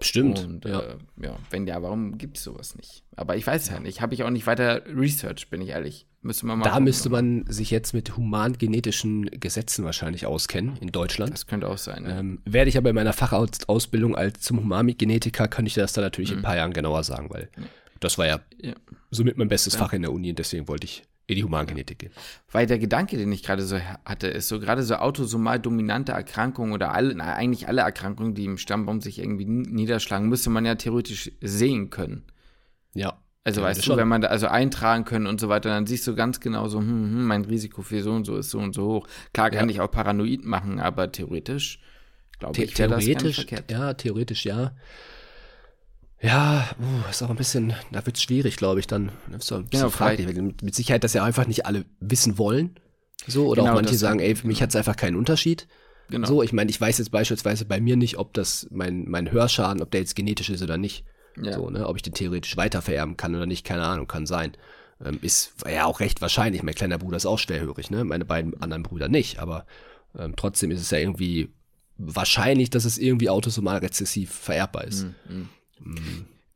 Stimmt. Und ja. Äh, ja, wenn ja, warum gibt es sowas nicht? Aber ich weiß es ja nicht. Habe ich auch nicht weiter research, bin ich ehrlich. Müsste man mal da müsste man sich jetzt mit humangenetischen Gesetzen wahrscheinlich auskennen in Deutschland. Das könnte auch sein. Ja. Ähm, werde ich aber in meiner Fachausbildung als zum Humangenetiker, kann ich das da natürlich mhm. in ein paar Jahren genauer sagen, weil ja. das war ja, ja, somit mein bestes Fach in der Uni und deswegen wollte ich in die Humangenetik gehen. Weil der Gedanke, den ich gerade so hatte, ist so gerade so autosomal dominante Erkrankungen oder alle, na, eigentlich alle Erkrankungen, die im Stammbaum sich irgendwie niederschlagen, müsste man ja theoretisch sehen können. Ja. Also ja, weißt du, schon. wenn man da also eintragen können und so weiter, dann siehst du ganz genau so, hm, hm, mein Risiko für so und so ist so und so hoch. Klar kann ja. ich auch paranoid machen, aber theoretisch glaube ich, wäre das gar verkehrt. Ja, theoretisch ja. Ja, uh, ist auch ein bisschen, da wird es schwierig, glaube ich, dann. So ein genau, fraglich. Mit Sicherheit, dass ja einfach nicht alle wissen wollen. So, oder genau, auch manche sagen, ey, für mich hat es einfach keinen Unterschied. Genau. So, ich meine, ich weiß jetzt beispielsweise bei mir nicht, ob das mein, mein Hörschaden, ob der jetzt genetisch ist oder nicht. Ja. So, ne, ob ich den theoretisch weitervererben kann oder nicht, keine Ahnung, kann sein. Ähm, ist ja auch recht wahrscheinlich. Mein kleiner Bruder ist auch schwerhörig, ne? Meine beiden anderen Brüder nicht, aber ähm, trotzdem ist es ja irgendwie wahrscheinlich, dass es irgendwie autosomal rezessiv vererbbar ist. Mhm.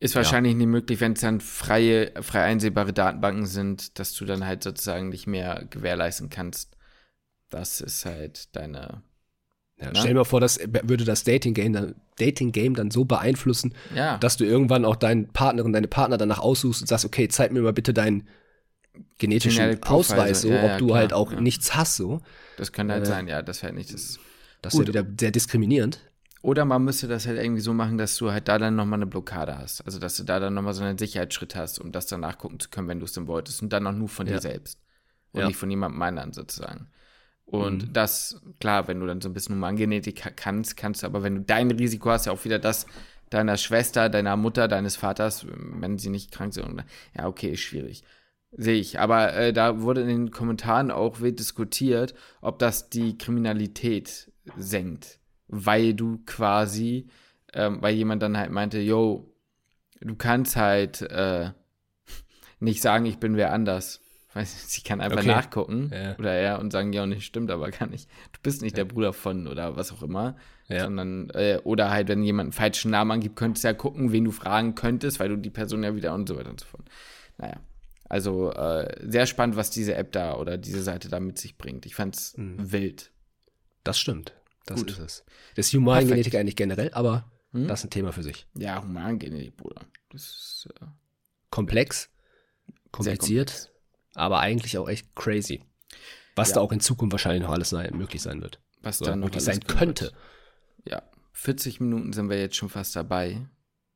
Ist wahrscheinlich ja. nicht möglich, wenn es dann freie, frei einsehbare Datenbanken sind, dass du dann halt sozusagen nicht mehr gewährleisten kannst. Das ist halt deine. Ja, stell dir mal vor, das würde das Dating Game dann, Dating Game dann so beeinflussen, ja. dass du irgendwann auch deinen Partnerin, deine Partner danach aussuchst und sagst, okay, zeig mir mal bitte deinen genetischen Ausweis, so, ob du klar, halt auch nichts hast, so. Das könnte halt äh, sein, ja, das wäre nicht das. Das ist ja wieder sehr diskriminierend. Oder man müsste das halt irgendwie so machen, dass du halt da dann nochmal eine Blockade hast. Also, dass du da dann nochmal so einen Sicherheitsschritt hast, um das dann nachgucken zu können, wenn du es denn wolltest. Und dann auch nur von ja. dir selbst. Und ja. nicht von jemandem anderen sozusagen. Und mhm. das, klar, wenn du dann so ein bisschen Humangenetik kannst, kannst du, aber wenn du dein Risiko hast, ja auch wieder das deiner Schwester, deiner Mutter, deines Vaters, wenn sie nicht krank sind. Ja, okay, ist schwierig. Sehe ich. Aber äh, da wurde in den Kommentaren auch wild diskutiert, ob das die Kriminalität senkt weil du quasi, ähm, weil jemand dann halt meinte, yo, du kannst halt äh, nicht sagen, ich bin wer anders. Sie kann einfach okay. nachgucken ja. oder er und sagen, ja, nicht stimmt, aber kann nicht. Du bist nicht ja. der Bruder von oder was auch immer. Sondern, äh, oder halt, wenn jemand einen falschen Namen angibt, könntest du ja gucken, wen du fragen könntest, weil du die Person ja wieder und so weiter und so fort. Naja. Also äh, sehr spannend, was diese App da oder diese Seite da mit sich bringt. Ich fand's mhm. wild. Das stimmt. Das Gut. ist es. Das ist Humangenetik eigentlich generell, aber hm? das ist ein Thema für sich. Ja, Humangenetik, Bruder. Das ist äh, komplex, kompliziert, komplex. aber eigentlich auch echt crazy. Was ja. da auch in Zukunft wahrscheinlich noch alles sein, möglich sein wird. Was so, da noch möglich sein könnte. Wird. Ja, 40 Minuten sind wir jetzt schon fast dabei.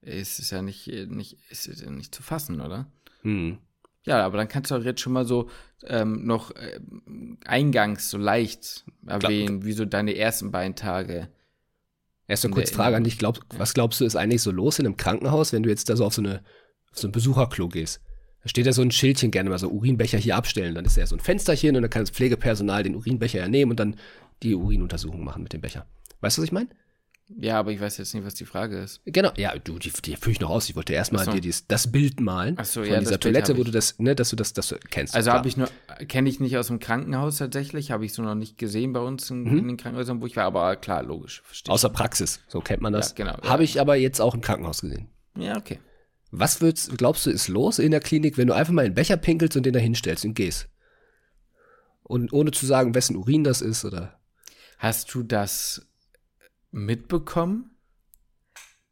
Es ist ja nicht, nicht, ist ja nicht zu fassen, oder? Hm. Ja, aber dann kannst du auch jetzt schon mal so ähm, noch äh, eingangs so leicht erwähnen, Glaub, wie so deine ersten beiden Tage. Erst eine kurze Frage an dich. Glaub, ja. Was glaubst du, ist eigentlich so los in einem Krankenhaus, wenn du jetzt da so auf so, eine, auf so ein Besucherklo gehst? Da steht ja so ein Schildchen gerne mal so Urinbecher hier abstellen. Dann ist ja so ein Fensterchen und dann kann das Pflegepersonal den Urinbecher ja nehmen und dann die Urinuntersuchung machen mit dem Becher. Weißt du, was ich meine? Ja, aber ich weiß jetzt nicht, was die Frage ist. Genau, ja, du, die, die führe ich noch aus. Ich wollte erstmal so. dir dies, das Bild malen Ach so, von ja, dieser Toilette, wo du das, ne, dass du das, das kennst. Also habe ich nur, kenne ich nicht aus dem Krankenhaus tatsächlich, habe ich so noch nicht gesehen bei uns in, mhm. in, den Krankenhäusern, wo ich war, aber klar, logisch, verstehe. Außer Praxis, so kennt man das. Ja, genau. Habe ja. ich aber jetzt auch im Krankenhaus gesehen. Ja, okay. Was würdest, glaubst du, ist los in der Klinik, wenn du einfach mal einen Becher pinkelst und den da hinstellst und gehst? Und ohne zu sagen, wessen Urin das ist, oder? Hast du das mitbekommen?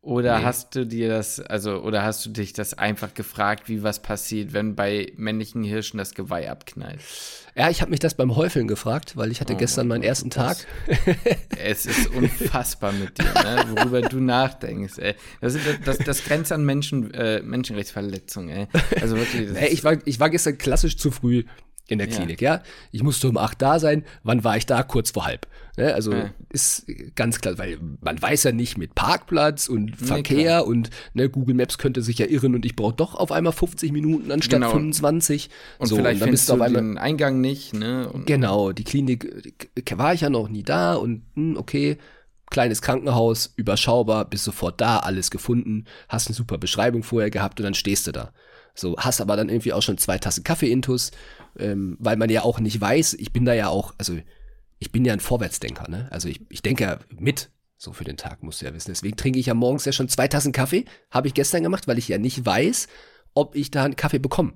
Oder nee. hast du dir das, also, oder hast du dich das einfach gefragt, wie was passiert, wenn bei männlichen Hirschen das Geweih abknallt? Ja, ich habe mich das beim Häufeln gefragt, weil ich hatte oh, gestern meinen ersten Tag. es ist unfassbar mit dir, ne? worüber du nachdenkst. Ey. Das, das, das grenzt an Menschen, äh, Menschenrechtsverletzung. Ey. Also wirklich. Ey, ich, war, ich war gestern klassisch zu früh in der Klinik, ja. ja. Ich musste um acht da sein. Wann war ich da? Kurz vor halb. Ne? Also ja. ist ganz klar, weil man weiß ja nicht mit Parkplatz und Verkehr nee, und ne, Google Maps könnte sich ja irren und ich brauche doch auf einmal 50 Minuten anstatt genau. 25. Und so, vielleicht und dann bist du auf einmal den Eingang nicht. Ne? Und genau, die Klinik war ich ja noch nie da und hm, okay kleines Krankenhaus, überschaubar, bist sofort da, alles gefunden, hast eine super Beschreibung vorher gehabt und dann stehst du da. So, hast aber dann irgendwie auch schon zwei Tassen Kaffee intus, ähm, weil man ja auch nicht weiß, ich bin da ja auch, also ich bin ja ein Vorwärtsdenker, ne? Also ich, ich denke ja mit, so für den Tag, musst du ja wissen. Deswegen trinke ich ja morgens ja schon zwei Tassen Kaffee, habe ich gestern gemacht, weil ich ja nicht weiß, ob ich da einen Kaffee bekomme.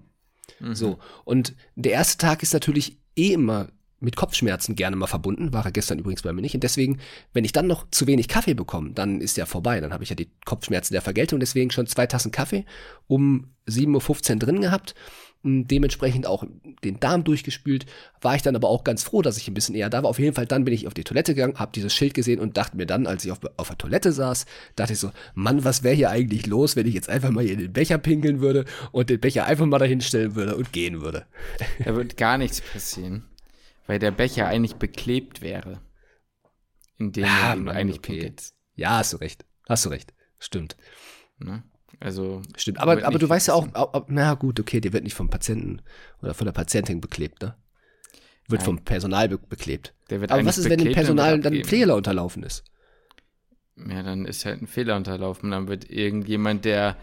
Mhm. So, und der erste Tag ist natürlich eh immer mit Kopfschmerzen gerne mal verbunden, war er gestern übrigens bei mir nicht. Und deswegen, wenn ich dann noch zu wenig Kaffee bekomme, dann ist ja vorbei. Dann habe ich ja die Kopfschmerzen der Vergeltung, deswegen schon zwei Tassen Kaffee um 7.15 Uhr drin gehabt. Dementsprechend auch den Darm durchgespült, war ich dann aber auch ganz froh, dass ich ein bisschen eher da war. Auf jeden Fall dann bin ich auf die Toilette gegangen, habe dieses Schild gesehen und dachte mir dann, als ich auf, auf der Toilette saß, dachte ich so, Mann, was wäre hier eigentlich los, wenn ich jetzt einfach mal hier in den Becher pinkeln würde und den Becher einfach mal dahin stellen würde und gehen würde. Da wird gar nichts passieren. Weil der Becher eigentlich beklebt wäre. In dem ja, du eigentlich okay. pinkelst. Ja, hast du recht. Hast du recht. Stimmt. Ne? Also. Stimmt. Aber, aber du weißt ja auch, auch, na gut, okay, der wird nicht vom Patienten oder von der Patientin beklebt, ne? Wird Nein. vom Personal be beklebt. aber was ist, wenn dem Personal dann ein Fehler unterlaufen ist? Ja, dann ist halt ein Fehler unterlaufen. Dann wird irgendjemand, der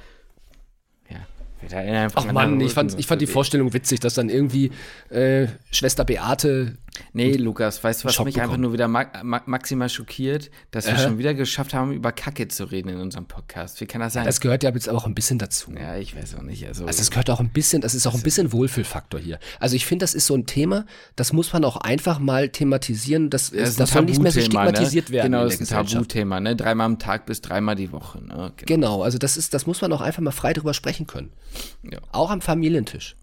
Ach Mann, ich fand, ich fand die Vorstellung witzig, dass dann irgendwie äh, Schwester Beate Nee, Lukas, weißt du, was Schock mich bekommen. einfach nur wieder ma ma maximal schockiert? Dass wir schon wieder geschafft haben, über Kacke zu reden in unserem Podcast. Wie kann das sein? Das gehört ja jetzt auch ein bisschen dazu. Ja, ich weiß auch nicht. Also, also es gehört auch ein bisschen, das ist auch ein bisschen Wohlfühlfaktor hier. Also ich finde, das ist so ein Thema, das muss man auch einfach mal thematisieren, dass das, das soll nicht mehr so ne? stigmatisiert ne? werden. Genau, das ist ein Tabuthema, ne? Dreimal am Tag bis dreimal die Woche. Ne? Genau. genau, also das ist, das muss man auch einfach mal frei drüber sprechen können. Ja. Auch am Familientisch.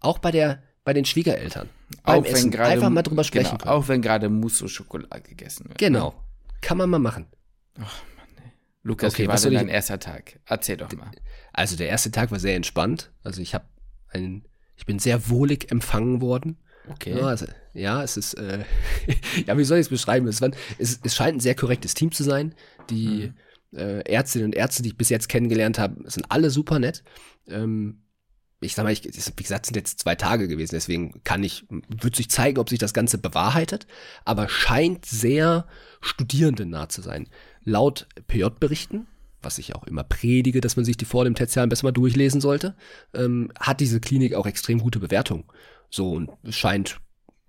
Auch bei der bei den Schwiegereltern. Beim auch Essen. Grade, Einfach mal drüber sprechen genau, Auch wenn gerade Mousse Schokolade gegessen wird. Genau. Ne? Kann man mal machen. Ach, Mann, ey. Lukas, okay, wie war denn dein erster Tag? Erzähl doch mal. Also der erste Tag war sehr entspannt. Also ich habe einen, ich bin sehr wohlig empfangen worden. Okay. Ja, also, ja es ist, äh, ja, wie soll ich es beschreiben? Es, es, es, scheint ein sehr korrektes Team zu sein. Die mhm. äh, Ärztinnen und Ärzte, die ich bis jetzt kennengelernt habe, sind alle super nett. Ähm, ich sag mal, ich, wie gesagt, sind jetzt zwei Tage gewesen, deswegen kann ich, wird sich zeigen, ob sich das Ganze bewahrheitet, aber scheint sehr studierendennah zu sein. Laut PJ-Berichten, was ich auch immer predige, dass man sich die vor dem Tertialen besser mal durchlesen sollte, ähm, hat diese Klinik auch extrem gute Bewertung. So, und scheint,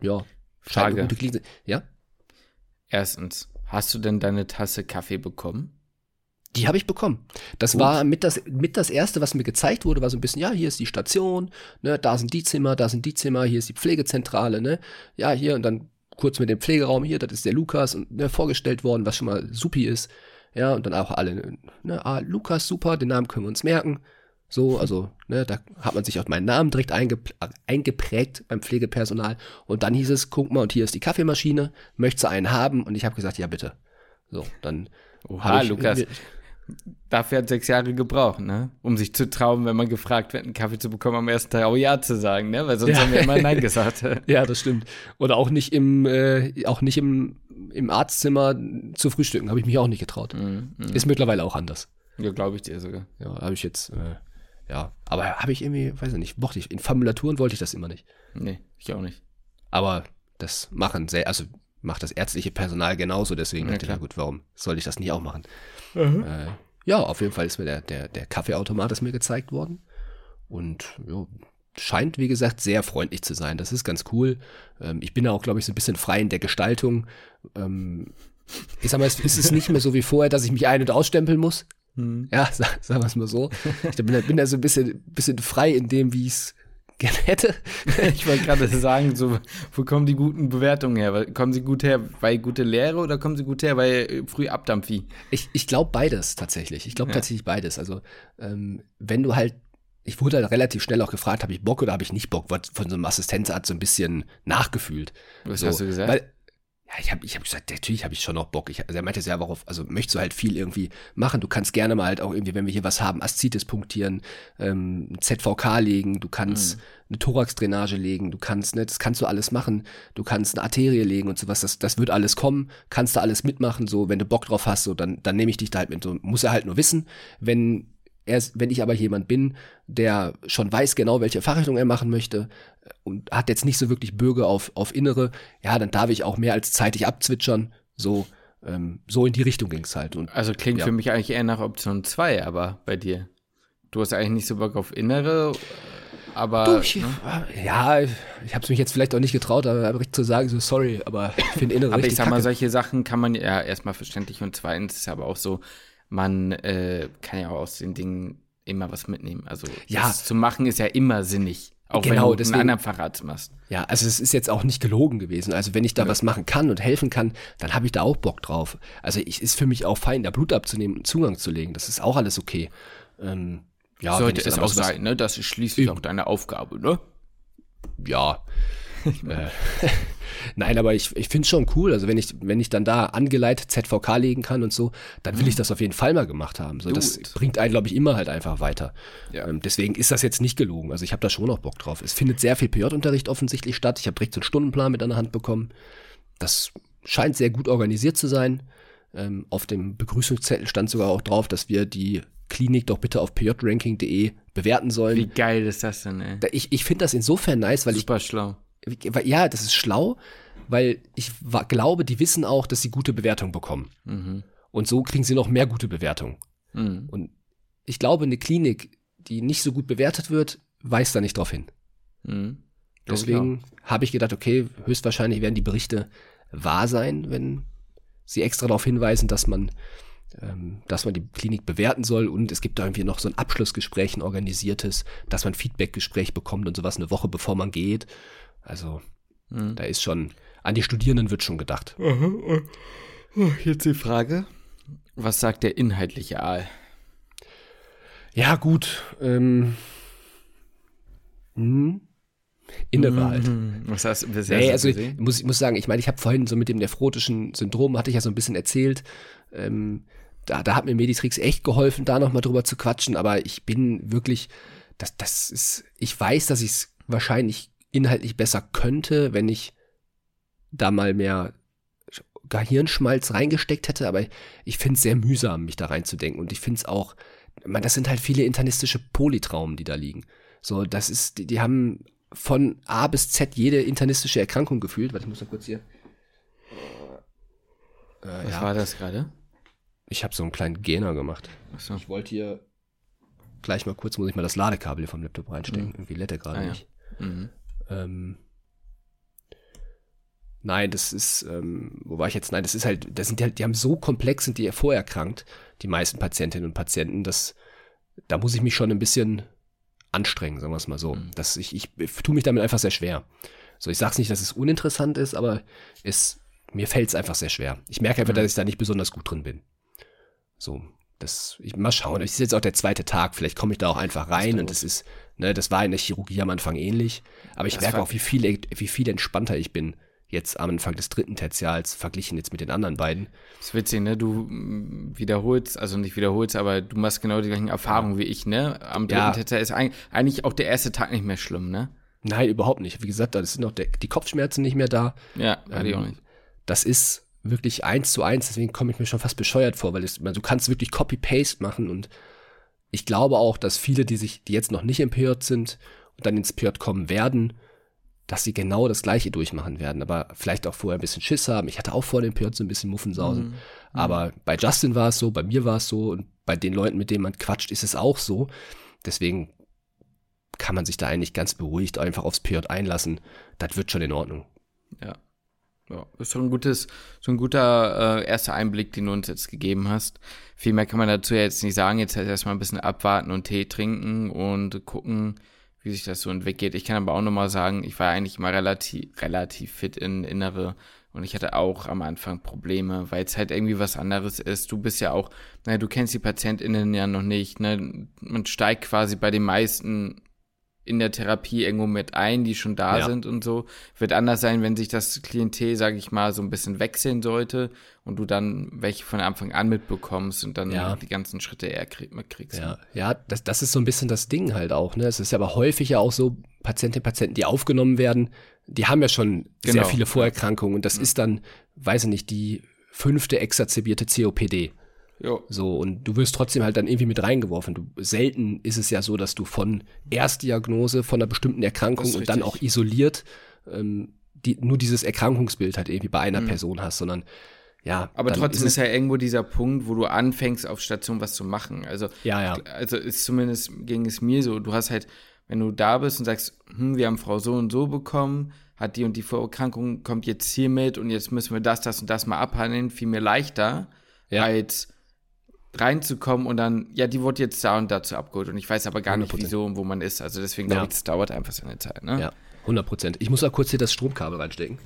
ja, scheint Frage. eine gute Klinik. Ja? Erstens, hast du denn deine Tasse Kaffee bekommen? Die habe ich bekommen. Das Gut. war mit das, mit das erste, was mir gezeigt wurde, war so ein bisschen, ja, hier ist die Station, ne, da sind die Zimmer, da sind die Zimmer, hier ist die Pflegezentrale, ne, ja, hier und dann kurz mit dem Pflegeraum hier, das ist der Lukas und ne, vorgestellt worden, was schon mal supi ist, ja, und dann auch alle, ne, ah, Lukas, super, den Namen können wir uns merken, so, also, ne, da hat man sich auch meinen Namen direkt eingep eingeprägt beim Pflegepersonal und dann hieß es, guck mal, und hier ist die Kaffeemaschine, möchtest du einen haben? Und ich habe gesagt, ja, bitte. So, dann Oha, Lukas. Dafür hat sechs Jahre gebraucht, ne? Um sich zu trauen, wenn man gefragt wird, einen Kaffee zu bekommen, am ersten Tag auch Ja zu sagen, ne? Weil sonst ja. haben wir immer Nein gesagt. ja, das stimmt. Oder auch nicht im, äh, auch nicht im, im Arztzimmer zu frühstücken, habe ich mich auch nicht getraut. Mm, mm. Ist mittlerweile auch anders. Ja, glaube ich dir sogar. Ja, habe ich jetzt, äh, ja. Aber habe ich irgendwie, weiß ich nicht, mochte ich. In Formulaturen wollte ich das immer nicht. Nee, ich auch nicht. Aber das machen sehr, also macht das ärztliche Personal genauso, deswegen ja, dachte ich, ja gut, warum soll ich das nicht auch machen? Mhm. Äh, ja, auf jeden Fall ist mir der, der, der Kaffeeautomat ist mir gezeigt worden. Und ja, scheint, wie gesagt, sehr freundlich zu sein. Das ist ganz cool. Ähm, ich bin ja auch, glaube ich, so ein bisschen frei in der Gestaltung. Ähm, ich sag mal, es ist nicht mehr so wie vorher, dass ich mich ein- und ausstempeln muss. Mhm. Ja, sag, sagen wir es mal so. Ich bin, bin da so ein bisschen, bisschen frei in dem, wie ich es gerne hätte. ich wollte gerade sagen, so, wo kommen die guten Bewertungen her? Kommen sie gut her, weil gute Lehre oder kommen sie gut her, weil äh, früh Abdampfi? Ich, ich glaube beides tatsächlich. Ich glaube ja. tatsächlich beides. Also, ähm, wenn du halt ich wurde halt relativ schnell auch gefragt, habe ich Bock oder habe ich nicht Bock, was von so einem Assistenzarzt so ein bisschen nachgefühlt. Was so, hast du gesagt? Weil, ja, ich habe ich hab gesagt, natürlich habe ich schon noch Bock. Ich, also er meinte ja, worauf, also möchtest du halt viel irgendwie machen. Du kannst gerne mal halt auch irgendwie, wenn wir hier was haben, Aszites punktieren, ähm, ZVK legen, du kannst mhm. eine Thoraxdrainage legen, du kannst, ne, das kannst du alles machen. Du kannst eine Arterie legen und sowas, das, das wird alles kommen, kannst du alles mitmachen, so, wenn du Bock drauf hast, so, dann, dann nehme ich dich da halt mit. So, muss er halt nur wissen, wenn Erst wenn ich aber jemand bin, der schon weiß genau, welche Fachrichtung er machen möchte äh, und hat jetzt nicht so wirklich Bürger auf, auf Innere, ja, dann darf ich auch mehr als zeitig abzwitschern. So, ähm, so in die Richtung ging es halt. Und, also klingt ja. für mich eigentlich eher nach Option 2, aber bei dir. Du hast eigentlich nicht so Bock auf Innere, aber. Du, ich, ne? Ja, ich habe es mich jetzt vielleicht auch nicht getraut, aber richtig zu sagen, so sorry, aber ich finde Innere aber ich sag mal, kacke. solche Sachen kann man ja erstmal verständlich und zweitens ist aber auch so, man äh, kann ja auch aus den Dingen immer was mitnehmen. Also ja. das zu machen ist ja immer sinnig. Auch genau, wenn du deswegen, einen anderen Facharzt machst. Ja, also es ist jetzt auch nicht gelogen gewesen. Also wenn ich da ja. was machen kann und helfen kann, dann habe ich da auch Bock drauf. Also ich ist für mich auch fein, da Blut abzunehmen und Zugang zu legen. Das ist auch alles okay. Ähm, ja, Sollte es auch sein, ne? Das ist schließlich auch deine Aufgabe, ne? Ja. Nein, aber ich, ich finde es schon cool. Also wenn ich, wenn ich dann da angeleitet ZVK legen kann und so, dann will ich das auf jeden Fall mal gemacht haben. So, das bringt einen, glaube ich, immer halt einfach weiter. Ja. Ähm, deswegen ist das jetzt nicht gelogen. Also ich habe da schon noch Bock drauf. Es findet sehr viel PJ-Unterricht offensichtlich statt. Ich habe direkt so einen Stundenplan mit an der Hand bekommen. Das scheint sehr gut organisiert zu sein. Ähm, auf dem Begrüßungszettel stand sogar auch drauf, dass wir die Klinik doch bitte auf pjranking.de bewerten sollen. Wie geil ist das denn, ey? Ich, ich finde das insofern nice, weil Super ich. schlau ja, das ist schlau, weil ich glaube, die wissen auch, dass sie gute Bewertungen bekommen. Mhm. Und so kriegen sie noch mehr gute Bewertungen. Mhm. Und ich glaube, eine Klinik, die nicht so gut bewertet wird, weist da nicht drauf hin. Mhm. Deswegen habe ich gedacht, okay, höchstwahrscheinlich werden die Berichte wahr sein, wenn sie extra darauf hinweisen, dass man, ähm, dass man die Klinik bewerten soll und es gibt da irgendwie noch so ein Abschlussgespräch, ein organisiertes, dass man Feedbackgespräch bekommt und sowas eine Woche bevor man geht. Also mhm. da ist schon, an die Studierenden wird schon gedacht. Jetzt die Frage, was sagt der inhaltliche Aal? Ja, gut. Ähm, hm, innere halt. Was hast du bisher nee, also ich muss, ich muss sagen, ich meine, ich habe vorhin so mit dem nephrotischen Syndrom, hatte ich ja so ein bisschen erzählt, ähm, da, da hat mir Meditrix echt geholfen, da nochmal drüber zu quatschen, aber ich bin wirklich, das, das ist, ich weiß, dass ich es wahrscheinlich inhaltlich besser könnte, wenn ich da mal mehr Gehirnschmalz reingesteckt hätte, aber ich finde es sehr mühsam, mich da reinzudenken. Und ich finde es auch, man, das sind halt viele internistische Polytraumen, die da liegen. So, das ist, die, die haben von A bis Z jede internistische Erkrankung gefühlt. Warte, ich muss mal kurz hier. Äh, Was ja. war das gerade? Ich habe so einen kleinen Gainer gemacht. So. Ich wollte hier gleich mal kurz, muss ich mal das Ladekabel vom Laptop reinstecken. Mhm. Irgendwie lädt er gerade ah, nicht. Ja. Mhm. Ähm, nein, das ist, ähm, wo war ich jetzt? Nein, das ist halt, das sind die halt, die haben so komplex, sind die vorerkrankt, die meisten Patientinnen und Patienten, dass da muss ich mich schon ein bisschen anstrengen, sagen wir es mal so. Mhm. Dass ich, ich, ich tue mich damit einfach sehr schwer. So, ich sag's nicht, dass es uninteressant ist, aber es, mir fällt es einfach sehr schwer. Ich merke einfach, mhm. dass ich da nicht besonders gut drin bin. So, das, ich mal schauen. Es ist jetzt auch der zweite Tag. Vielleicht komme ich da auch einfach rein und es ist, ne, das war in der Chirurgie am Anfang ähnlich. Aber ich das merke auch, wie viel, wie viel entspannter ich bin jetzt am Anfang des dritten Tertials verglichen jetzt mit den anderen beiden. Das ist witzig, ne? Du mm, wiederholst, also nicht wiederholst, aber du machst genau die gleichen Erfahrungen wie ich, ne? Am dritten ja. Tertial ist eigentlich auch der erste Tag nicht mehr schlimm, ne? Nein, überhaupt nicht. Wie gesagt, da sind noch der, die Kopfschmerzen nicht mehr da. Ja, hatte ähm, auch nicht. Das ist wirklich eins zu eins, deswegen komme ich mir schon fast bescheuert vor, weil es, du kannst wirklich Copy-Paste machen und ich glaube auch, dass viele, die sich, die jetzt noch nicht PJ sind und dann ins PJ kommen werden, dass sie genau das Gleiche durchmachen werden, aber vielleicht auch vorher ein bisschen Schiss haben. Ich hatte auch vor dem PJ so ein bisschen Muffensausen. Mhm. Aber bei Justin war es so, bei mir war es so und bei den Leuten, mit denen man quatscht, ist es auch so. Deswegen kann man sich da eigentlich ganz beruhigt einfach aufs PJ einlassen. Das wird schon in Ordnung. Ja. Ja, ist so ein gutes, so ein guter äh, erster Einblick, den du uns jetzt gegeben hast. Viel mehr kann man dazu ja jetzt nicht sagen. Jetzt erstmal ein bisschen abwarten und Tee trinken und gucken, wie sich das so entwickelt. Ich kann aber auch nochmal sagen, ich war eigentlich mal relativ, relativ fit in Innere und ich hatte auch am Anfang Probleme, weil es halt irgendwie was anderes ist. Du bist ja auch, naja, du kennst die PatientInnen ja noch nicht, ne? Man steigt quasi bei den meisten in der Therapie irgendwo mit ein, die schon da ja. sind und so. Wird anders sein, wenn sich das Klientel, sage ich mal, so ein bisschen wechseln sollte und du dann welche von Anfang an mitbekommst und dann ja. die ganzen Schritte eher mitkriegst. Ja, ne? ja das, das ist so ein bisschen das Ding halt auch. Ne? Es ist ja aber häufig ja auch so, Patientinnen, Patienten, die aufgenommen werden, die haben ja schon genau. sehr viele Vorerkrankungen und das ja. ist dann, weiß ich nicht, die fünfte exacerbierte COPD. Jo. So, und du wirst trotzdem halt dann irgendwie mit reingeworfen. Du, selten ist es ja so, dass du von Erstdiagnose von einer bestimmten Erkrankung und dann auch isoliert ähm, die, nur dieses Erkrankungsbild halt irgendwie bei einer mhm. Person hast, sondern ja. Aber trotzdem ist, ist, ja irgendwo dieser Punkt, wo du anfängst, auf Station was zu machen. Also, ja, ja. Also ist zumindest ging es mir so. Du hast halt, wenn du da bist und sagst, hm, wir haben Frau so und so bekommen, hat die und die Vorerkrankung, kommt jetzt hier mit und jetzt müssen wir das, das und das mal abhandeln, viel mehr leichter, ja. als reinzukommen und dann, ja, die wurde jetzt da und dazu abgeholt und ich weiß aber gar 100%. nicht, wieso und wo man ist. Also deswegen glaube ja. ich, das dauert einfach seine Zeit, ne? Ja, 100 Prozent. Ich muss auch kurz hier das Stromkabel reinstecken.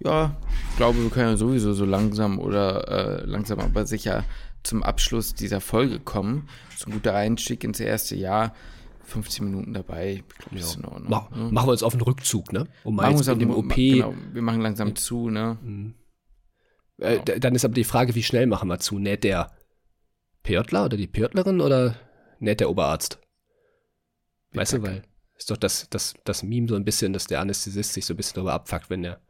Ja, ich glaube, wir können ja sowieso so langsam oder äh, langsam aber sicher zum Abschluss dieser Folge kommen. So ein guter Einstieg ins erste Jahr. 15 Minuten dabei, ich glaube, ist in Ordnung. Mach, ne? Machen wir uns auf den Rückzug, ne? Um machen jetzt mit dem OP. Genau, wir machen langsam zu, ne? Mhm. Äh, dann ist aber die Frage, wie schnell machen wir zu? Näht der PJler oder die PJlerin oder näht der Oberarzt? Wie weißt Kacke. du, weil ist doch das, das, das Meme so ein bisschen, dass der Anästhesist sich so ein bisschen darüber abfuckt, wenn der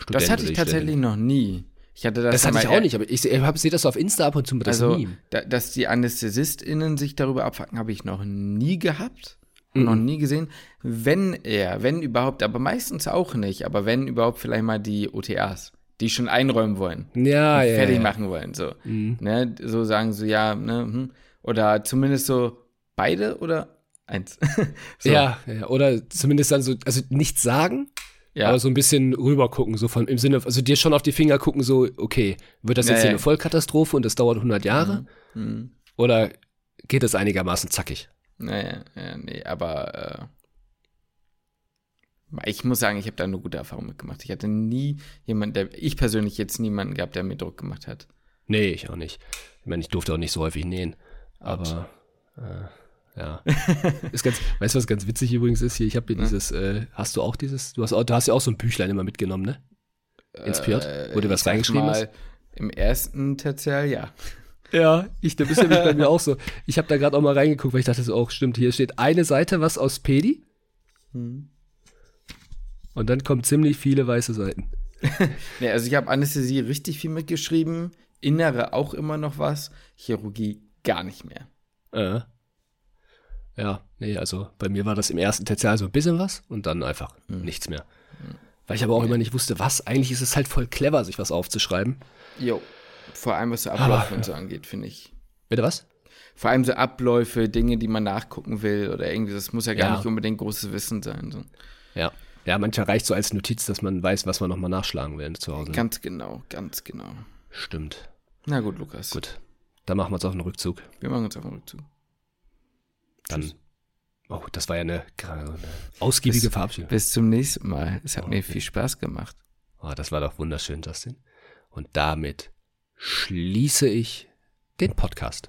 Student Das hatte ich tatsächlich noch nie. Ich hatte das, das hatte ich auch nicht, aber ich sehe sehe das auf Insta ab und zu mit das also, Meme. Da, dass die AnästhesistInnen sich darüber abfacken, habe ich noch nie gehabt. Mhm. Noch nie gesehen. Wenn er, wenn überhaupt, aber meistens auch nicht, aber wenn überhaupt vielleicht mal die OTAs die schon einräumen wollen. Ja, ja. Fertig ja. machen wollen. So. Mhm. Ne? so sagen so, ja, ne, hm. oder zumindest so beide oder eins. so. ja, ja, oder zumindest dann so, also nichts sagen, ja. aber so ein bisschen rüber gucken, so von im Sinne, also dir schon auf die Finger gucken, so, okay, wird das jetzt ja, hier eine Vollkatastrophe und das dauert 100 Jahre? Mhm. Mhm. Oder geht es einigermaßen zackig? Naja, ja, nee, aber äh, ich muss sagen, ich habe da eine gute Erfahrung mitgemacht. Ich hatte nie jemanden, der, ich persönlich jetzt niemanden gehabt, der mir Druck gemacht hat. Nee, ich auch nicht. Ich meine, ich durfte auch nicht so häufig nähen. Aber, äh, ja. ist ganz, weißt du, was ganz witzig übrigens ist hier? Ich habe hier ja. dieses, äh, hast du auch dieses, du hast, du hast ja auch so ein Büchlein immer mitgenommen, ne? Inspiriert? Äh, wo du was reingeschrieben hast? Im ersten Tertial, ja. Ja, ich, da bist ja bei mir auch so. Ich habe da gerade auch mal reingeguckt, weil ich dachte so, auch oh, stimmt, hier steht eine Seite was aus Pedi. Hm. Und dann kommen ziemlich viele weiße Seiten. nee, also ich habe Anästhesie richtig viel mitgeschrieben, Innere auch immer noch was, Chirurgie gar nicht mehr. Äh. Ja, nee, also bei mir war das im ersten Tertial so ein bisschen was und dann einfach mhm. nichts mehr. Mhm. Weil ich aber auch immer nicht wusste, was. Eigentlich ist es halt voll clever, sich was aufzuschreiben. Jo. Vor allem, was so Abläufe und so angeht, finde ich. Bitte was? Vor allem so Abläufe, Dinge, die man nachgucken will oder irgendwie, das muss ja gar ja. nicht unbedingt großes Wissen sein. So. Ja. Ja, mancher reicht so als Notiz, dass man weiß, was man nochmal nachschlagen will zu Hause. Ganz genau, ganz genau. Stimmt. Na gut, Lukas. Gut. Dann machen wir uns auf den Rückzug. Wir machen uns auf den Rückzug. Dann. Tschüss. Oh, das war ja eine, eine ausgiebige bis, Verabschiedung. Bis zum nächsten Mal. Es hat oh, mir viel Spaß gemacht. Oh, das war doch wunderschön, Justin. Und damit schließe ich den Podcast.